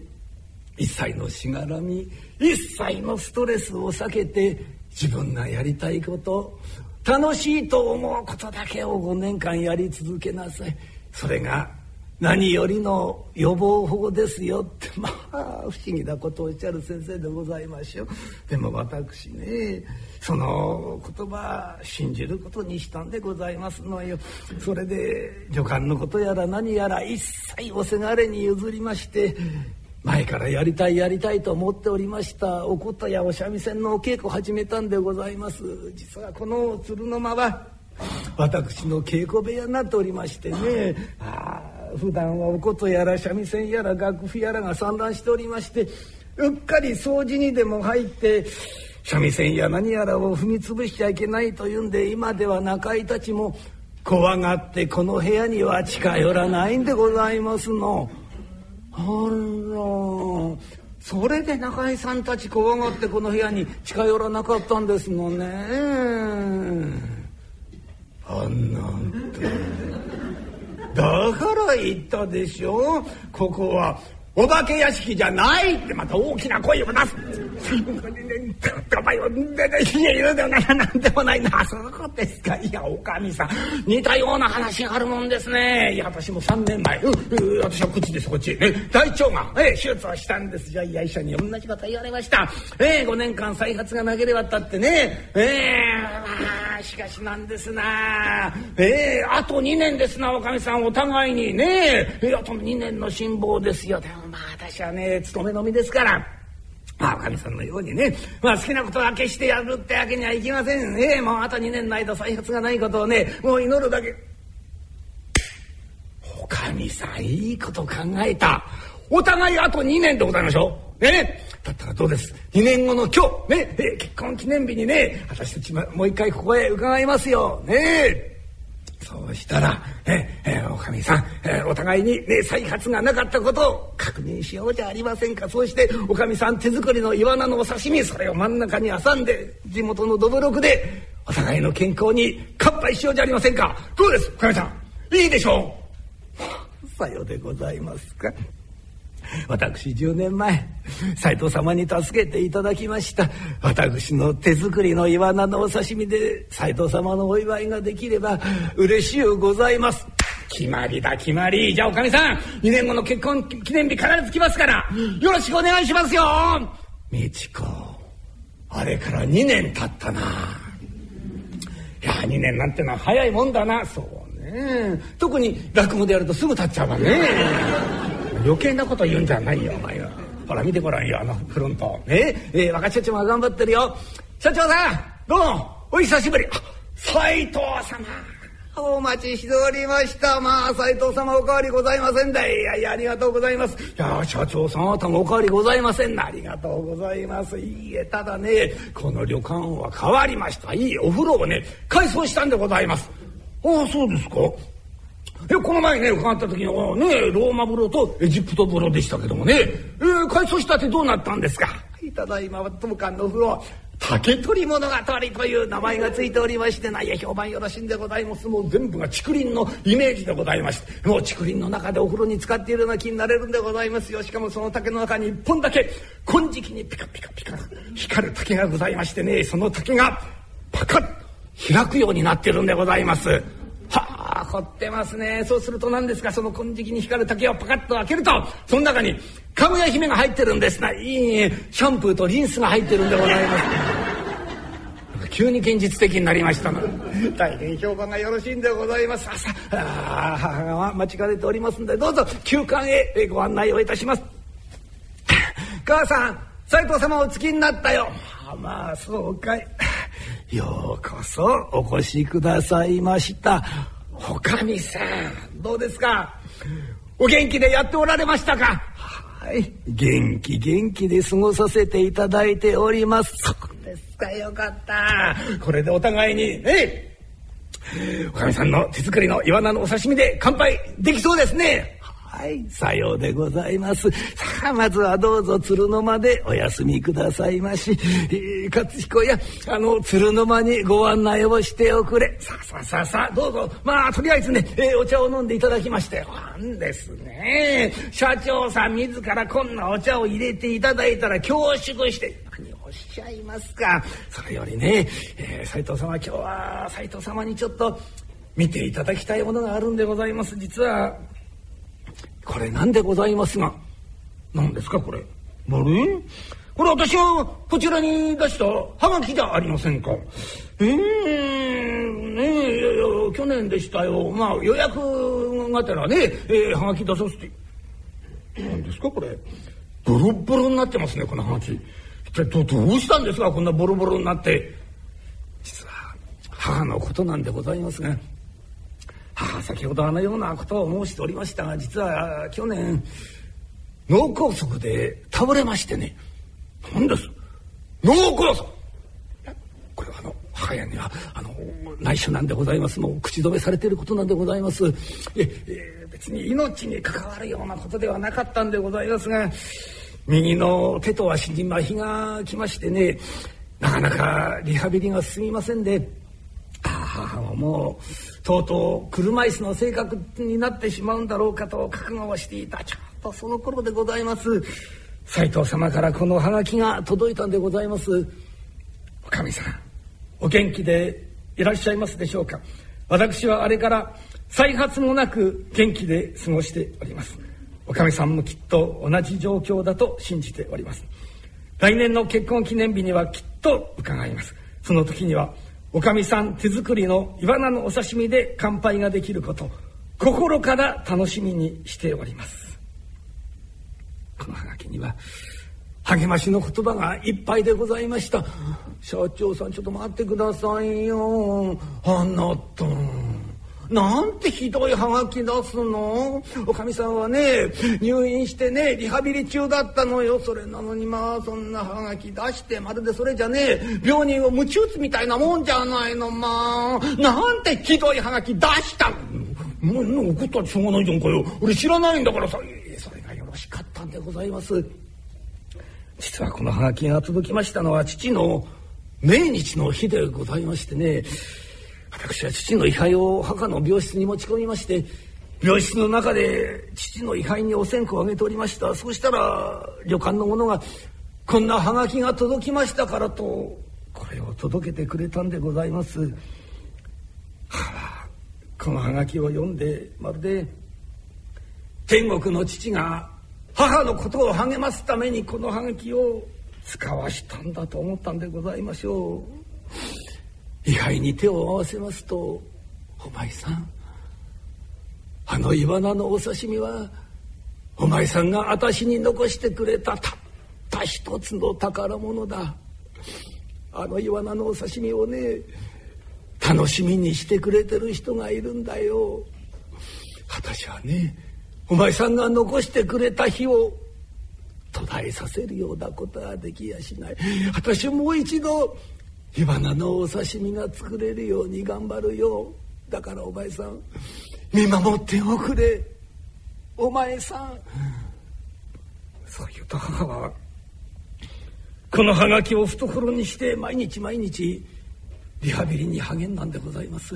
一切のしがらみ一切のストレスを避けて自分がやりたいこと楽しいと思うことだけを5年間やり続けなさい。それが何よりの予防法ですよってまあ不思議なことをおっしゃる先生でございましょうでも私ねその言葉信じることにしたんでございますのよ。それで旅館のことやら何やら一切おせがれに譲りまして前からやりたいやりたいと思っておりましたお琴やお三味線のお稽古始めたんでございます。実はこの鶴の間は私の稽古部屋になっておりましてね。あ普段はお琴やら三味線やら楽譜やらが散乱しておりましてうっかり掃除にでも入って三味線や何やらを踏み潰しちゃいけないというんで今では中井たちも怖がってこの部屋には近寄らないんでございますの。あら。それで中井さんたち怖がってこの部屋に近寄らなかったんですもんね。あんなんて。だから言ったでしょ？ここは。お化け屋敷じゃないってまた大きな声を出す。お前は、いやいや、なんでもないな。そうですか。いや、おかみさん。似たような話があるもんですね。いや、私も3年前、うう私はこっちです、こっち。ね、大腸が、え手術をしたんです。じゃあ、いや、医者に同じこと言われました。えー、5年間再発がなければったってね。え、まあ、しかしなんですな。え、あと2年ですな、おかみさん。お互いにね。えー、あと2年の辛抱ですよ。まあ、私はね、勤めのみですから。まあ、おかみさんのようにね、まあ、好きなことは決してやるってわけにはいきませんね。もうあと2年の間再発がないことをね、もう祈るだけ。おかみさん、いいこと考えた。お互いあと2年でございましょう。ねだったらどうです？2年後の今日ね、結婚記念日にね私たちもう一回ここへ伺いますよねそうしたら、ええおかみさん、えお互いに、ね、再発がなかったことを確認しようじゃありませんか。そうしておかみさん手作りのイワナのお刺身それを真ん中に挟んで地元のどぶろくでお互いの健康に乾杯しようじゃありませんか。どうですおかみさん。いいでしょう。さようでございますか。私10年前斎藤様に助けていただきました。私の手作りのイワナのお刺身で斎藤様のお祝いができれば嬉しゅうございます。決まりだ決まり。じゃあおかみさん2年後の結婚記念日必ず来ますからよろしくお願いしますよ。美智子あれから2年経ったな。いや2年なんてのは早いもんだな。そうね。特に落語でやるとすぐ経っちゃうわね。余計なこと言うんじゃないよお前は。ほら見てごらんよあのフロント。ねえー、若社長が頑張ってるよ。社長さんどうもお久しぶり。斎藤様。お待ちしておりました。まあ斎藤様おかわりございませんだいやいやありがとうございます。いや社長さん方もおかわりございませんな。ありがとうございます。いいえただねこの旅館は変わりました。いいお風呂をね改装したんでございます。ああそうですか。えこの前ね伺った時のねローマ風呂とエジプト風呂でしたけどもね、えー、改装したってどうなったんですか？ただいま当館のお風呂竹取物語という名前がついておりましてないや評判よろしいんでございます。もう全部が竹林のイメージでございましてもう竹林の中でお風呂に使っているような気になれるんでございます。よしかもその竹の中に一本だけ金色にピカピカピカ光る竹がございましてねその竹がパカッ開くようになってるんでございます。はあ凝ってますね。そうすると何ですか？その金色に光る竹をパカッと開けるとその中にかぐや姫が入ってるんです。ないいシャンプーとリンスが入ってるんでございます。急に現実的になりましたの大変評判がよろしいんでございます。朝あ母が待ちかねておりますんでどうぞ休館へご案内をいたします。母さん斎藤様お着きになったよまあそうかい。ようこそお越しくださいました。おかみさんどうですか？お元気でやっておられましたか？はい。元気元気で過ごさせていただいております。そうですかよかった。これでお互いにえおかみさんの手作りのイワナのお刺身で乾杯できそうですねはい、さようでございます。さあ、まずはどうぞ鶴の間でお休みくださいまし。えー、勝彦や、あの、鶴の間にご案内をしておくれ。さあさあさあさあ、どうぞ。まあ、とりあえずね、えー、お茶を飲んでいただきまして。なんですね。社長さん自らこんなお茶を入れていただいたら恐縮して。何をおっしゃいますか。それよりね、えー、斉藤様今日は斉藤様にちょっと見ていただきたいものがあるんでございます。実は、これなんでございますが。何ですかこれ。あれこれ私はこちらに出したハガキじゃありませんか。ええー、ねえいやいや去年でしたよ。まあ予約がてらね、えー、ハガキ出させて。何ですかこれ。ボロボロになってますねこのハガキ一体どどうしたんですかこんなボロボロになって。実は母のことなんでございますが、はあ、先ほどあのようなことを申しておりましたが実は去年脳梗塞で倒れましてね。何です？脳梗塞。これはあの母親にはあの内緒なんでございます。もう口止めされていることなんでございます。え別に命に関わるようなことではなかったんでございますが右の手と足に麻痺が来ましてねなかなかリハビリが進みませんで母はもうとうとう車椅子の性格になってしまうんだろうかと覚悟をしていたちょったその頃でございます。斎藤様からこのハガキが届いたんでございます。おかみさんお元気でいらっしゃいますでしょうか。私はあれから再発もなく元気で過ごしております。おかみさんもきっと同じ状況だと信じております。来年の結婚記念日にはきっと伺います。その時にはおかみさん手作りのイワナのお刺身で乾杯ができること心から楽しみにしております。このハガキには励ましの言葉がいっぱいでございました。社長さんちょっと待ってくださいよ。あなたなんてひどいハガキ出すの。おかみさんはね入院してねリハビリ中だったのよ。それなのにまあそんなハガキ出してまるでそれじゃねえ病人を鞭打つみたいなもんじゃないのまあ。なんてひどいハガキ出したもう怒ったらしょうがないじゃんかよ。俺知らないんだからさ。それがよろしかったんでございます。実はこのハガキが届きましたのは父の命日の日でございましてね。私は父の位牌を母の病室に持ち込みまして病室の中で父の位牌にお線香をあげておりましたそうしたら旅館の者が「こんなハガキが届きましたから」とこれを届けてくれたんでございます母はこのハガキを読んでまるで天国の父が母のことを励ますためにこのハガキを使わしたんだと思ったんでございましょう。位牌に手を合わせますと「お前さんあのイワナのお刺身はお前さんが私に残してくれたたった一つの宝物だ」あのイワナのお刺身をね楽しみにしてくれてる人がいるんだよ。私はねお前さんが残してくれた日を途絶えさせるようなことはできやしない。私もう一度火花のお刺身が作れるように頑張るよだからお前さん見守っておくれ。お前さん。そう言うと母はこのハガキを懐にして毎日毎日リハビリに励んだんでございます。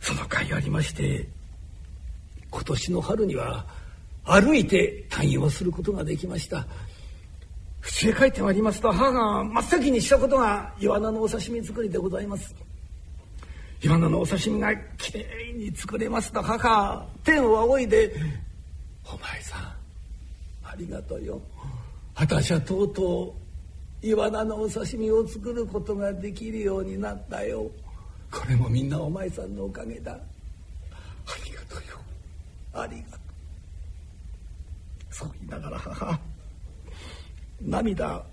その甲斐ありまして今年の春には歩いて退院をすることができました。家へ帰ってまいりますと母が真っ先にしたことがイワナのお刺身作りでございます。イワナのお刺身がきれいに作れますと母天を仰いで「お前さんありがとうよ。私はとうとうイワナのお刺身を作ることができるようになったよ。これもみんなお前さんのおかげだ。ありがとうよ。ありがと。う」そう言いながら母涙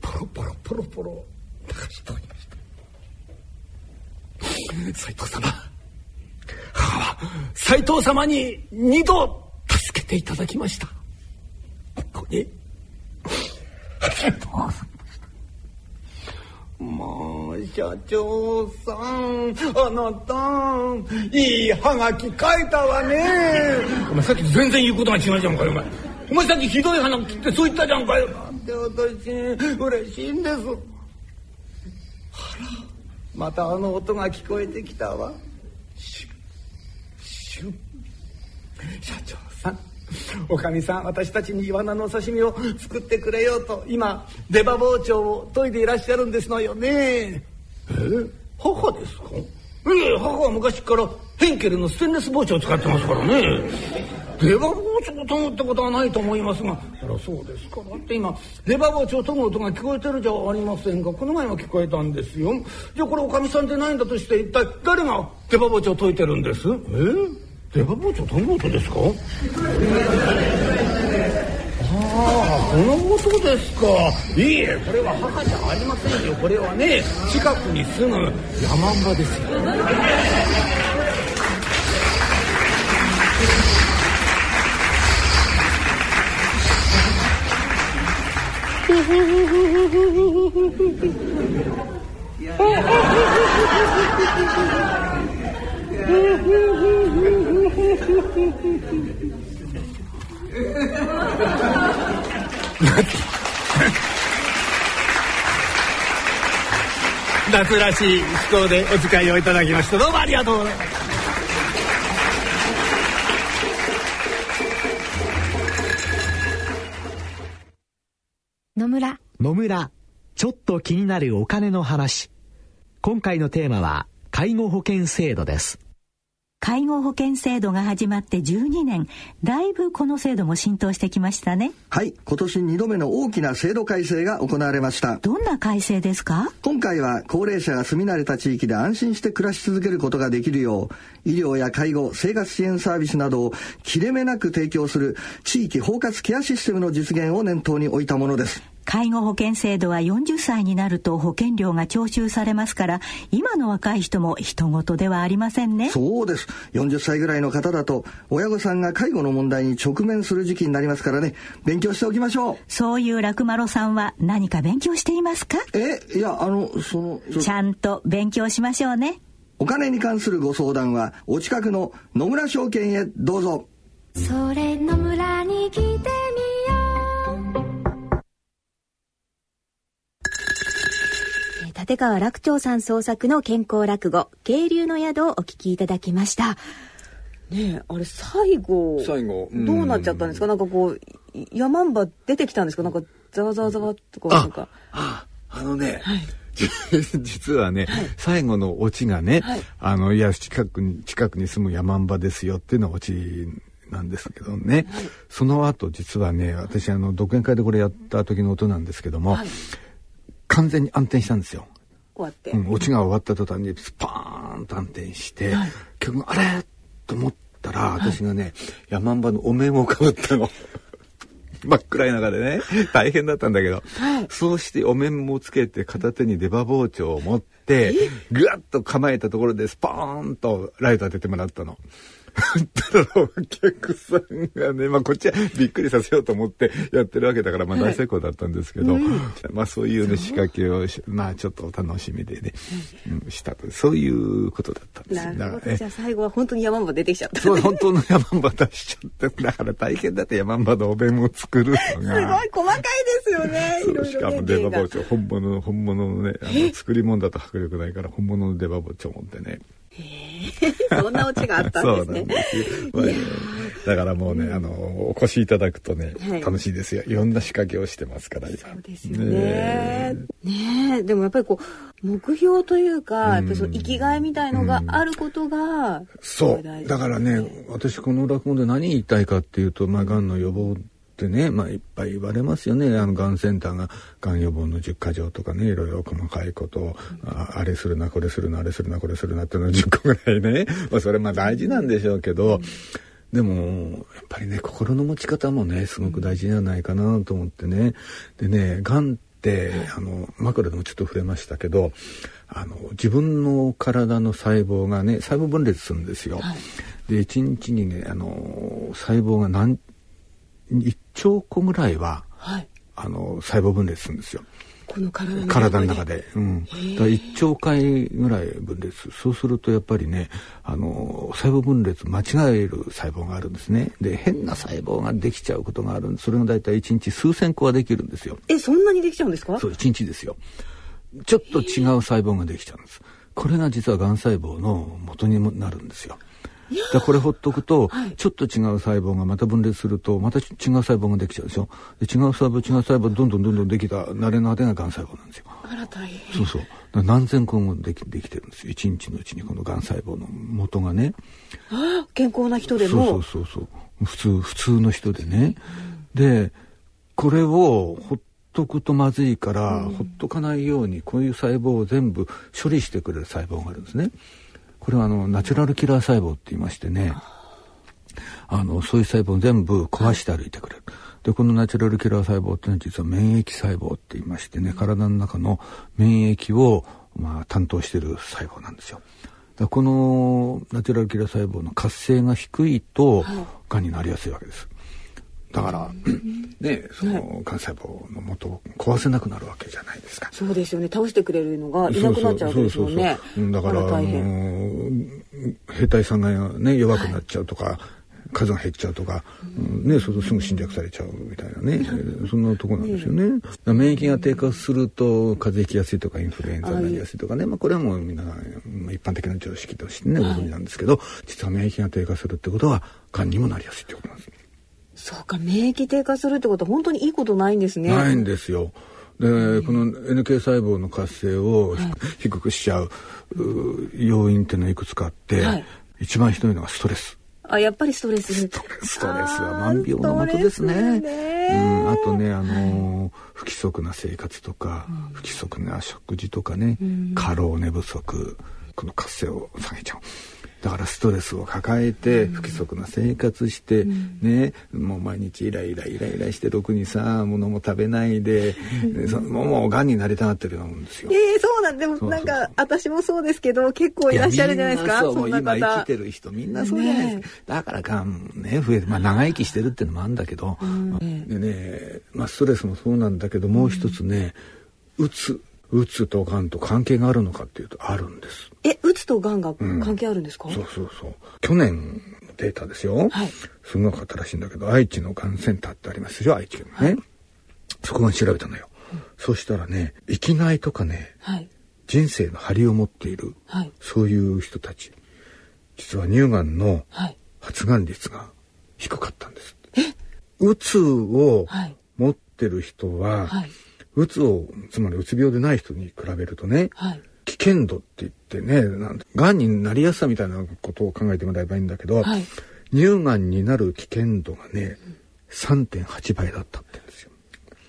ポロポロポロポロ流しておりました。斎藤様母は斎藤様に二度助けていただきました。本当にありがとうございました。もう社長さんあなたいいハガキ書いたわね。お前さっき全然言うことが違うじゃんかよお前お前さっきひどい花切ってそう言ったじゃんかよ。なんで私嬉しいんです？あら、またあの音が聞こえてきたわ。シュッ、シュッ。社長さん、おかみさん、私たちにイワナのお刺身を作ってくれようと、今、出刃包丁を研いでいらっしゃるんですのよね。え？母ですか？ええ、母は昔からヘンケルのステンレス包丁を使ってますからね。レバー包丁を研ぐってことはないと思いますがそりゃそうですか。だって今レバー包丁を研ぐ音が聞こえてるじゃありませんか。この前も聞こえたんですよ。じゃあこれおかみさんでないんだとして一体誰がレバー包丁を研いてるんです？え？レバー包丁研ぐ音ですか？ああこの音ですか。いいえこれは母じゃありませんよ。これはね近くに住む山んばですよ。夏らしい気候でお使いをいただきましてどうもありがとうございます。野村。野村。ちょっと気になるお金の話。今回のテーマは介護保険制度です。介護保険制度が始まって12年。だいぶこの制度も浸透してきましたね。はい。今年2度目の大きな制度改正が行われました。どんな改正ですか？今回は高齢者が住み慣れた地域で安心して暮らし続けることができるよう医療や介護生活支援サービスなどを切れ目なく提供する地域包括ケアシステムの実現を念頭に置いたものです介護保険制度は40歳になると保険料が徴収されますから今の若い人も人事ではありませんね。そうです。40歳ぐらいの方だと親御さんが介護の問題に直面する時期になりますからね。勉強しておきましょう。そういう楽丸さんは何か勉強していますか？えいやあのそのちゃんと勉強しましょうね。お金に関するご相談はお近くの野村証券へどうぞ。それの村に来て立川楽長さん創作の健康落語「渓流の宿」をお聞きいただきました。ねえあれ最後最後どうなっちゃったんですか？なんかこう山んば出てきたんですか？なんかざわざわざわっとこうなんか。ああのね、はい。実はね、はい。最後のオチがね、はい。あのいや近くに近くに住む山んばですよっていうのがオチなんですけどね、その後実はね私あの独演会でこれやった時の音なんですけども、はい。完全に暗転したんですよ。終わって、うん、オチが終わった途端にスパーンと暗転して、はい。結局あれ？と思ったら私がね、山んばのお面をかぶったの。真っ暗い中でね。大変だったんだけど、はい。そうしてお面もつけて片手に出刃包丁を持ってぐわっと構えたところでスポーンとライト当ててもらったの。たらお客さんがね、まあこっちはびっくりさせようと思ってやってるわけだから、まあ大成功だったんですけど、まあそういうね仕掛けをし、まあちょっとお楽しみでね、うん、したと、そういうことだったんです。なるほど。じゃあ最後は本当に山んば出てきちゃった。そう、本当の山んば出しちゃって、だから大変だって山んばのお弁を作るのが。すごい細かいですよね。いろいしかも出刃包丁本物の本物のねあの作り物だと迫力ないから本物の出刃包丁持ってね そんなオチがあったん そうなんですねですよ、まあねだからもうね、あのお越しいただくとね、はい。楽しいですよ。いろんな仕掛けをしてますから。そうですよね。ねえ、でもやっぱりこう目標というか、やっぱりその生きがいみたいのがあることが、そう。だからね私この落語で何言いたいかっていうとまあがんの予防ってね、まあ、いっぱい言われますよね。あのがんセンターががん予防の10か条とかねいろいろ細かいことを、ああれするなこれするなあれするなこれするなっていうのを10個ぐらいね、まあ、それまあ大事なんでしょうけど、でもやっぱりね心の持ち方もねすごく大事じゃないかなと思ってね。でねがんってあの枕でもちょっと触れましたけどあの自分の体の細胞がね細胞分裂するんですよ。で1日にねあの細胞が何1兆個ぐらいははい。あの細胞分裂するんですよ。この体の中で。体の中で。うん。だから1兆回ぐらい分裂。そうするとやっぱりね、あの、細胞分裂間違える細胞があるんですね。で、変な細胞ができちゃうことがあるんです。それが大体1日数千個はできるんですよ。え、そんなにできちゃうんですか？そう、1日ですよ。ちょっと違う細胞ができちゃうんです。これが実はがん細胞の元にもなるんですよ。だからこれほっとくと、ちょっと違う細胞がまた分裂するとまた違う細胞ができちゃうでしょ？で違う細胞違う細胞どんどんどんどんできた慣れの果てががん細胞なんですよ。あら大変。そうそう。何千個もできできてるんですよ。一日のうちにこのがん細胞の元がね。あ健康な人でそうも。そうそうそう。普通普通の人でね、でこれをほっとくとまずいから、ほっとかないようにこういう細胞を全部処理してくれる細胞があるんですねこれはあのナチュラルキラー細胞って言いましてねあのそういう細胞を全部壊して歩いてくれる。でこのナチュラルキラー細胞っていうのは実は免疫細胞って言いましてね体の中の免疫を、まあ、担当している細胞なんですよ。だこのナチュラルキラー細胞の活性が低いとがんになりやすいわけです。だから、ね、そのがん細胞の元を壊せなくなるわけじゃないですか。そうですよね。倒してくれるのがいなくなっちゃうわけですもんね。だから、あの兵隊さんがね弱くなっちゃうとか、数が減っちゃうとか、うん。ね、そうすぐ侵略されちゃうみたいなね、えーそんなとこなんですよね。免疫が低下すると風邪ひきやすいとかインフルエンザになりやすいとかね、まあ、これはもうみんなまあ一般的な常識としてねご存知なんですけど、実は免疫が低下するってことはがんにもなりやすいってことなんです。そうか、免疫低下するってことは本当にいいことないんですね。ないんですよ。でこの NK 細胞の活性を、低くしちゃう要因っていうのはいくつかあって、はい、一番ひどいのがストレス。あ、やっぱりストレス。ストレスは万病のもとですね。ねうん、あとね、あのー、不規則な生活とか、うん、不規則な食事とかね、うん、過労寝不足、この活性を下げちゃう。だからストレスを抱えて不規則な生活して、うん、ねもう毎日イライライライラしてろくにさ物も食べないで、うん、もうがんになりたがってるようなもんですよ。えー、そうなんでもなんか私もそうですけど結構いらっしゃるじゃないですか。そう今生きてる人みんなそうじゃないですか。ね、だからがんね増えてまあ長生きしてるっていうのもあるんだけど、うん、でねまあストレスもそうなんだけどもう一つね、うつうつとがんと関係があるのかっていうとあるんです。え、うつとがんが関係あるんですか、うん、そうそうそう。去年のデータですよ。はい。すごかったらしいんだけど、愛知のがんセンターってありますでしょ、愛知県のね。はい、そこが調べたのよ。うん、そしたらね、生きがいとかね、はい、人生の張りを持っている、はい、そういう人たち、実は乳がんの発がん率が低かったんです。え？うつを持ってる人は、はいうつをつまりうつ病でない人に比べるとね、はい、危険度って言ってねがんになりやすさみたいなことを考えてもらえばいいんだけど、はい、乳がんになる危険度がね、3.8倍だったって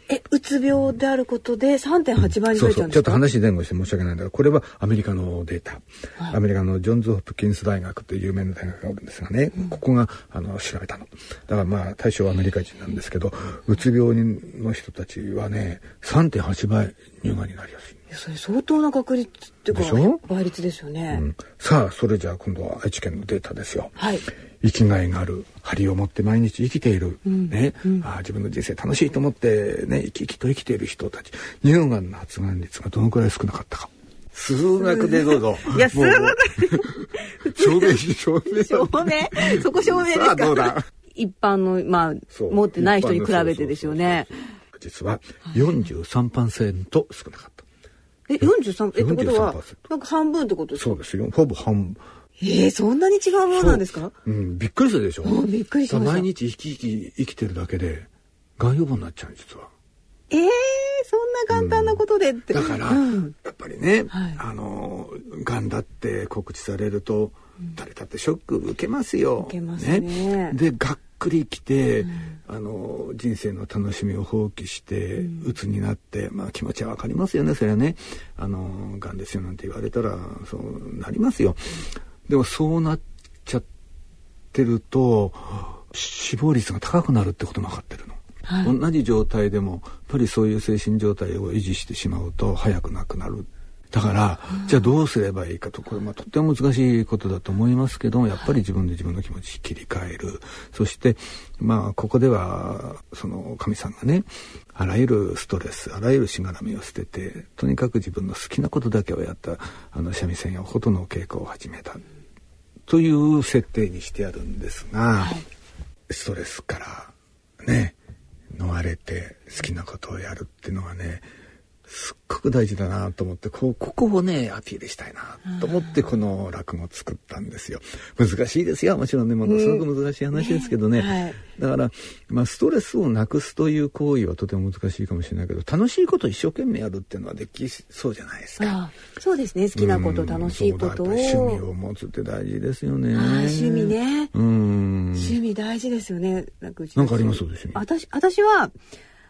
え、うつ病であることで3.8倍に増えちゃうんですか、うん、そうそう。ちょっと話前後して申し訳ないんだけど、これはアメリカのデータ。はい、アメリカのジョンズ・ホプキンス大学という有名な大学があるんですがね、うん、ここがあの調べたの。だからまあ対象はアメリカ人なんですけど、うつ病の人たちはね、3.8倍乳がんになりやすい。それ相当な確率っていうか倍率ですよね、うん、さあそれじゃあ今度は愛知県のデータですよ。はい。生きがいがある張りを持って毎日生きている、うん、ね、うん、あ自分の人生楽しいと思ってね生き生きと生きている人たち。乳がんの発がん率がどのくらい少なかったか。数学でどうぞいや数学証明し証明。証明？そこ証明ですか？一般のまあ持ってない人に比べてですよね。実は43%少なかったえ43えってことはなんか半分ってことですか？そうですよ。ほぼ半。分えー、そんなに違うものなんですか？う、ん、びっくりするでしょ。びっくりしま毎日生き生き生きてるだけでがん予防になっちゃう実は。えー、そんな簡単なことでって、うん、だから、うん、やっぱりね、はい、あのがんだって告知されると、誰だってショック受けますよ。受けますね。ね。でがっくりきて、うん、あの人生の楽しみを放棄して鬱になって、まあ気持ちはわかりますよねそれはねあのがんですよなんて言われたらそうなりますよ。でもそうなっちゃってると死亡率が高くなるってことも分かってるの。はい、同じ状態でもやっぱりそういう精神状態を維持してしまうと早くなくなるだから、じゃあどうすればいいかとこれまあとっても難しいことだと思いますけどもやっぱり自分で自分の気持ち切り替える。そしてまあここではその神さんがねあらゆるストレスあらゆるしがらみを捨ててとにかく自分の好きなことだけをやったあの三味線や琴の稽古を始めた。という設定にしてあるんですが、ストレスからね逃れて好きなことをやるっていうのはねすっごく大事だなと思ってこうここをねアピールしたいなと思ってこの落語を作ったんですよ。難しいですよもちろんねものすごく難しい話ですけどね、はい、だから、まあ、ストレスをなくすという行為はとても難しいかもしれないけど楽しいことを一生懸命やるっていうのはできそうじゃないですか。そうですね好きなこと、楽しいことを趣味を持つって大事ですよね。趣味ね。うん趣味大事ですよね。なんかあります？私私は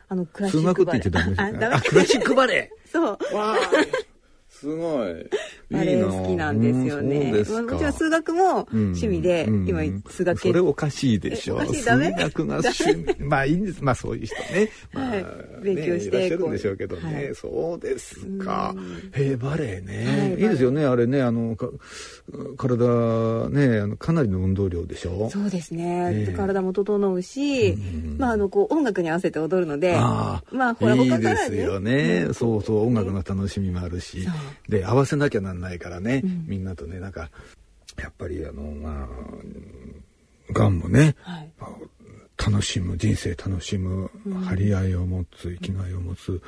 あのクラシックバレエ。あ、クラシックバレエ。そう。すごい。バレエ好きなんですよね。もちろん数学も趣味で、今数学それおかしいでしょ。数学が趣味。まあいいんです。まあそういう人ね。はい。勉強して。いらっしゃるんでしょうけどね。そうですか。へバレエね。いいですよね。あれね、あの、体ね、あのかなりの運動量でしょ？そうですね。体も整うし、まああの、こう音楽に合わせて踊るので、まあほら他からね。いいですよね。そうそう、音楽の楽しみもあるし。で、合わせなきゃなんないからね、うん、みんなとねなんかやっぱりあのまあがんもね、はい、楽しむ人生楽しむ、張り合いを持つ生きがいを持つ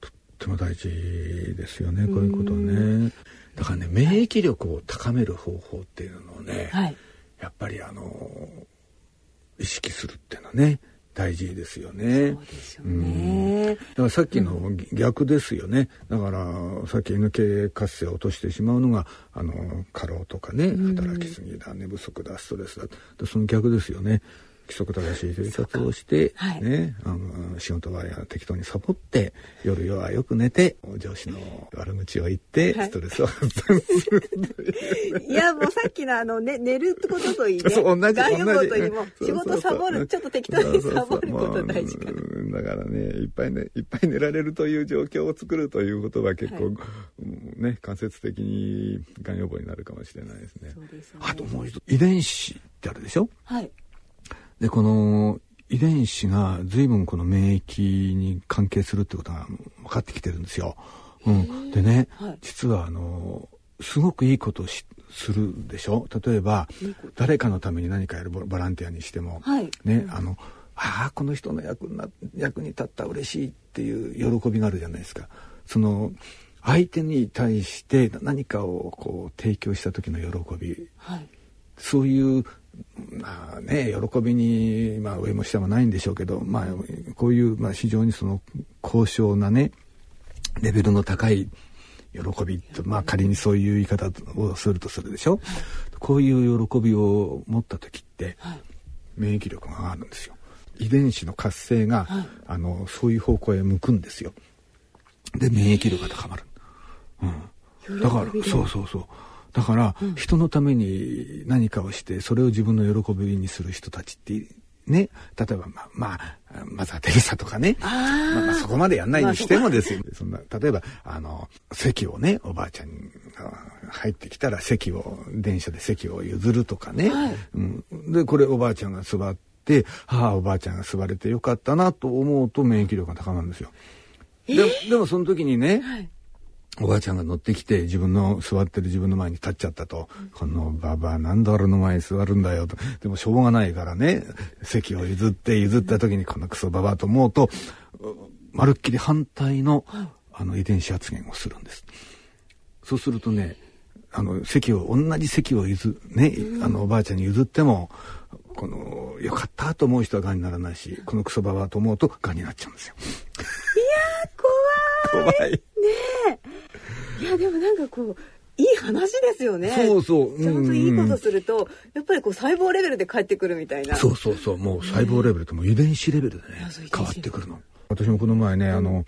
とっても大事ですよねこういうことはね。だからね免疫力を高める方法っていうのをね、はい、やっぱりあの意識するっていうのはね大事ですよね。だからさっきの逆ですよね。だからさっき NK 活性を落としてしまうのがあの過労とかね働きすぎだ寝不足だストレスだその逆ですよね。規則正しい生活をして、はい、ね、あの仕事場や適当にサボって夜はよく寝て上司の悪口を言って、ストレスを発散する。いやもうさっきのあの、ね、寝るってことといいね。そう同じ同じ。ことにも仕事サボるちょっと適当にサボること大事かだからねいっぱいねいっぱい寝られるという状況を作るということは結構、はい、ね間接的にがん予防になるかもしれないですね。すね。あともう一つ遺伝子ってあるでしょ？はいで、この遺伝子が随分この免疫に関係するってことが分かってきてるんですよ。うん、でね、はい、実はあのすごくいいことをするでしょ？例えば誰かのために何かやるボランティアにしても、はい、ねあのああこの人の役な役に立った嬉しいっていう喜びがあるじゃないですか。その相手に対して何かをこう提供した時の喜び、はい、そういうまあね、喜びに、まあ、上も下もないんでしょうけど、まあ、こういう、まあ、非常にその高尚なねレベルの高い喜びと、まあ、仮にそういう言い方をするとするでしょ、はい、こういう喜びを持った時って、はい、免疫力が上がるんですよ。遺伝子の活性が、はい、あのそういう方向へ向くんですよ。で免疫力が高まる、うん、だからそうそうそうだから、人のために何かをしてそれを自分の喜びにする人たちってね、例えば、まあ、まあ、まずはテレサとかね、まあ、まあ、そこまでやんないにしてもで。すよ。そんな、例えば、あの、席をね、おばあちゃんが入ってきたら席を、電車で席を譲るとかね。はい、うん、で、これおばあちゃんが座って、はあ、おばあちゃんが座れてよかったなと思うと免疫力が高まるんですよ。ででもその時にね、はいおばあちゃんが乗ってきて自分の座ってる自分の前に立っちゃったと「このばばなんで俺の前に座るんだよ」とでもしょうがないからね席を譲って譲った時にこのクソばばと思うとまるっきり反対のあの遺伝子発現をするんです。そうするとねあの席を同じ席を譲ねあのおばあちゃんに譲ってもこのよかったと思う人はがんにならないしこのクソババと思うとがんになっちゃうんですよ。いや怖い。怖い。ねえ。いやでもなんかこう。いい話ですよね。そうそう。ちゃんといいことすると、やっぱりこう細胞レベルで帰ってくるみたいな。そうそうそう。もう細胞レベルとも遺伝子レベルでね、変わってくるの。私もこの前ね、あの、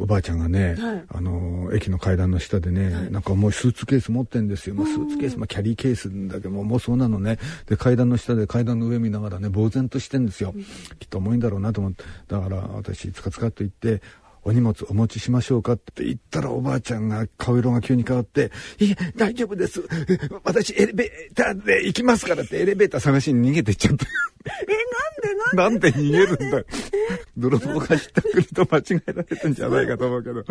おばあちゃんがね、はい、あの、駅の階段の下でね、はい、なんかもうスーツケース持ってんですよ。まあ、スーツケース、まあ、キャリーケースだけども、もうそうなのね。で、階段の下で階段の上見ながらね、呆然としてんですよ。きっと重いんだろうなと思って。だから、私、つかつかっと言って、お荷物お持ちしましょうかって言ったらおばあちゃんが顔色が急に変わって、いえ、大丈夫です。私エレベーターで行きますからってエレベーター探しに逃げてっちゃった。え、なんでなんで？逃げるんだよ。泥棒がひったくりと間違えられたんじゃないかと思うけど。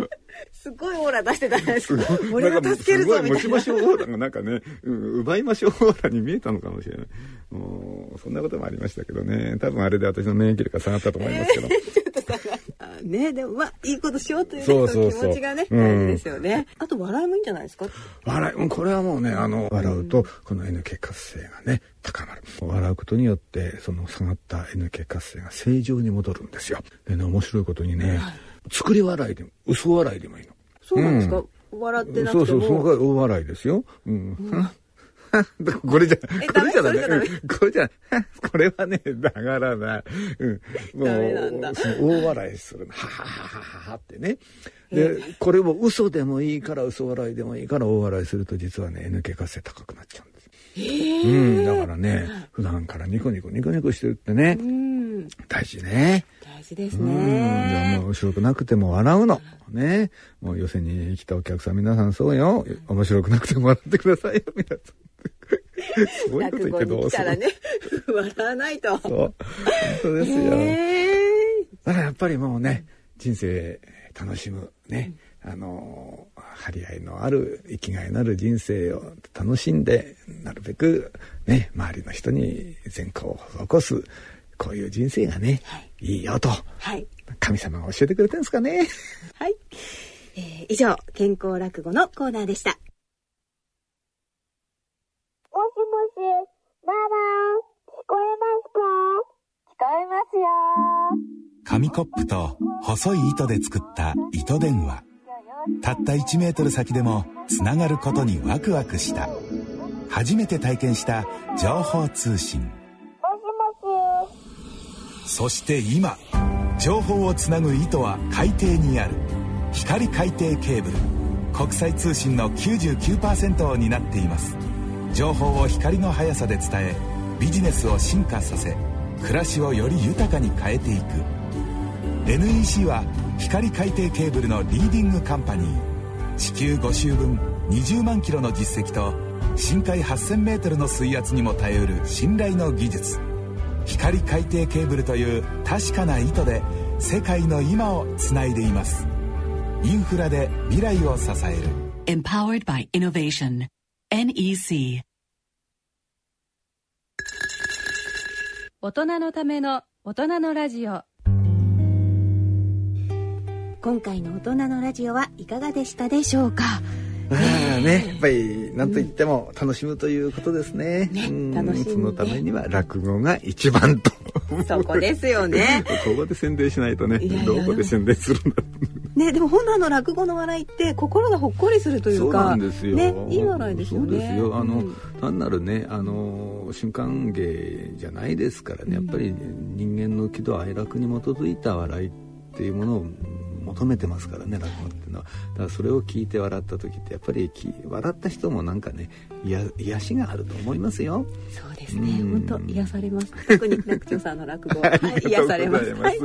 すごいオーラ出してたんですか。俺が助けるぞみたいな。持ちましょうオーラがなんかね、うん、奪いましょうオーラに見えたのかもしれない。もうそんなこともありましたけどね。多分あれで私の免疫力が下がったと思いますけど。ちょっと下が ねでもまあいいことしようという、ね、そうそうそう気持ちがね、大事ですよね。あと笑いもいいんじゃないですか？笑い、これはもうね、あの、笑うと、この NK 活性がね、高まる。笑うことによって、その下がった NK 活性が正常に戻るんですよ。でね、面白いことにね、はい、作り笑いでも、嘘笑いでもいいの。そうなんですか、うん、笑ってなくてもそうそう、その大笑いですよ。うん。う んこれじゃ、これじゃダメ？これじゃ、これはね、だからな、うん。もう、大笑いする。はははははってね。で、これも嘘でもいいから、嘘笑いでもいいから大笑いすると実はね、抜け活性高くなっちゃうんです。うん、だからね、普段からニコニコニコニコしてるってね、大事ね。大事ですね。うん、面白くなくても笑うの。ね。もう寄せに来たお客さん皆さんそうよ。面白くなくても笑ってくださいよ、皆さん。そういうこと言ってどうする、ね、笑わないと。そう。本当ですよ。だからやっぱりもうね、人生楽しむね。あの張り合いのある生きがいのある人生を楽しんでなるべくね周りの人に善行を施すこういう人生がね、はい、いいよと、はい、神様が教えてくれてるんですかね。はい、えー、以上健康落語のコーナーでした。もしもし、ママ、聞こえますか？聞こえますよ。紙コップと細い糸で作った糸電話。たった1メートル先でもつながることにワクワクした。初めて体験した情報通信そして今情報をつなぐ糸は海底にある。光海底ケーブル。国際通信の99%を担っています。情報を光の速さで伝えビジネスを進化させ暮らしをより豊かに変えていく。NEC は光海底ケーブルのリーディングカンパニー。地球5周分20万キロの実績と深海8000メートルの水圧にも耐えうる信頼の技術。光海底ケーブルという確かな糸で世界の今をつないでいます。インフラで未来を支える。Empowered by Innovation. NEC 大人のための大人のラジオ。今回の大人のラジオはいかがでしたでしょうか？ね、やっぱり何と言っても楽しむということですね。ねうん楽しそのためには落語が一番と。そこですよね ここで宣伝しないとねいやいやどこで宣伝するんだねでも本来の落語の笑いって心がほっこりするというそうかなんですよ。ねいい笑いですよねそうですよ。あの、うん単なるね、あの瞬間芸じゃないですからね。やっぱり人間の喜怒哀楽に基づいた笑いっていうものを求めてますからね落語っていうのは。だからそれを聞いて笑った時ってやっぱりき笑った人もなんかね、いや癒しがあると思いますよ。そうですね。うん。本当癒されます。特に楽長さんの落語、は。い、癒されます。はい。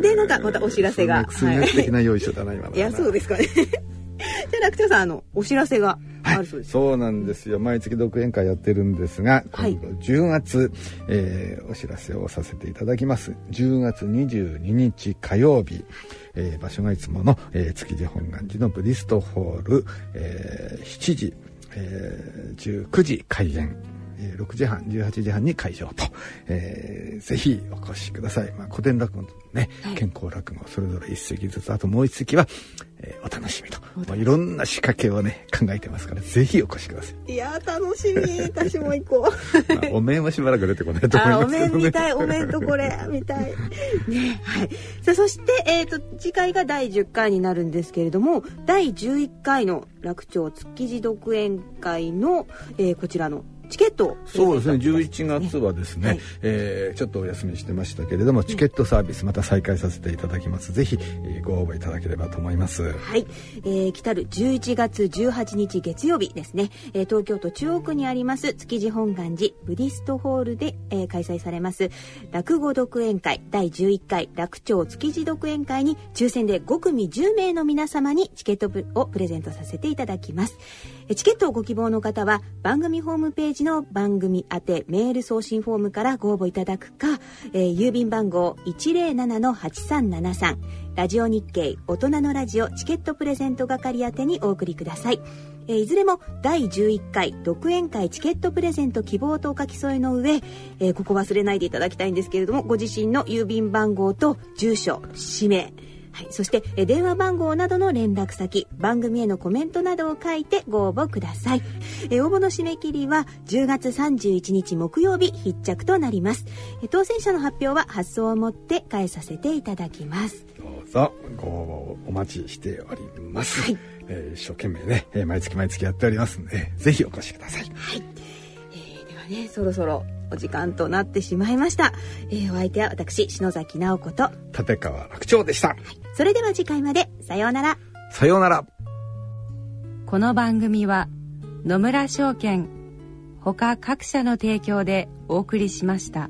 でなんかまたお知らせが。数学的な用意書だなはな。いやそうですかね。じゃあ楽長さんあのお知らせが。あるそうです、そうなんですよ。毎月独演会やってるんですがはい。今度10月、えーお知らせをさせていただきます。10月22日火曜日、えー場所がいつもの、えー築地本願寺のブリストホール、えー7時、えー19時開演。えー6時半18時半に会場と、えーぜひお越しください、まあ、古典落語とね、健康落語それぞれ一席ずつあともう一席は、えーお楽しみと。もういろんな仕掛けをね考えてますからぜひお越しください、いやー楽しみ。私も行こう。まあ、お面はしばらく出てこないと思いあ、おますけどね。面見たい、お面とこれ見たい。ね、はい。さあ、そして、えっ、と、次回が第10回になるんですけれども、第11回の楽町築地独演会の、えーこちらのチケットをそうですねプレゼントいたし11ます月はですね、はい。えーちょっとお休みしてましたけれどもチケットサービスまた再開させていただきます。ぜひ、えーご応募いただければと思います。はい、えー、来たる11月18日月曜日ですね、えー東京都中央区にあります築地本願寺ブディストホールで、えー開催されます。落語独演会第11回楽町築地独演会に抽選で5組10名の皆様にチケットをプレゼントさせていただきます。えーチケットをご希望の方は番組ホームページの番組宛てメール送信フォームからご応募いただくか、えー郵便番号107-8373ラジオ日経大人のラジオチケットプレゼント係宛てにお送りください。えいずれも第11回独演会チケットプレゼント希望とお書き添えの上、えここ忘れないでいただきたいんですけれども、ご自身の郵便番号と住所、氏名、はい、そしてえー電話番号などの連絡先番組へのコメントなどを書いてご応募ください。えー応募の締め切りは10月31日木曜日必着となります。えー当選者の発表は発送をもって返させていただきます。どうぞご応募お待ちしております、はい。えー一生懸命ね、えー毎月毎月やっておりますのでぜひお越しください。えーではねそろそろお時間となってしまいました、えーお相手は私篠崎直子と立川楽長でした、それでは次回まで。さようなら。さようなら。この番組は野村証券ほか各社の提供でお送りしました。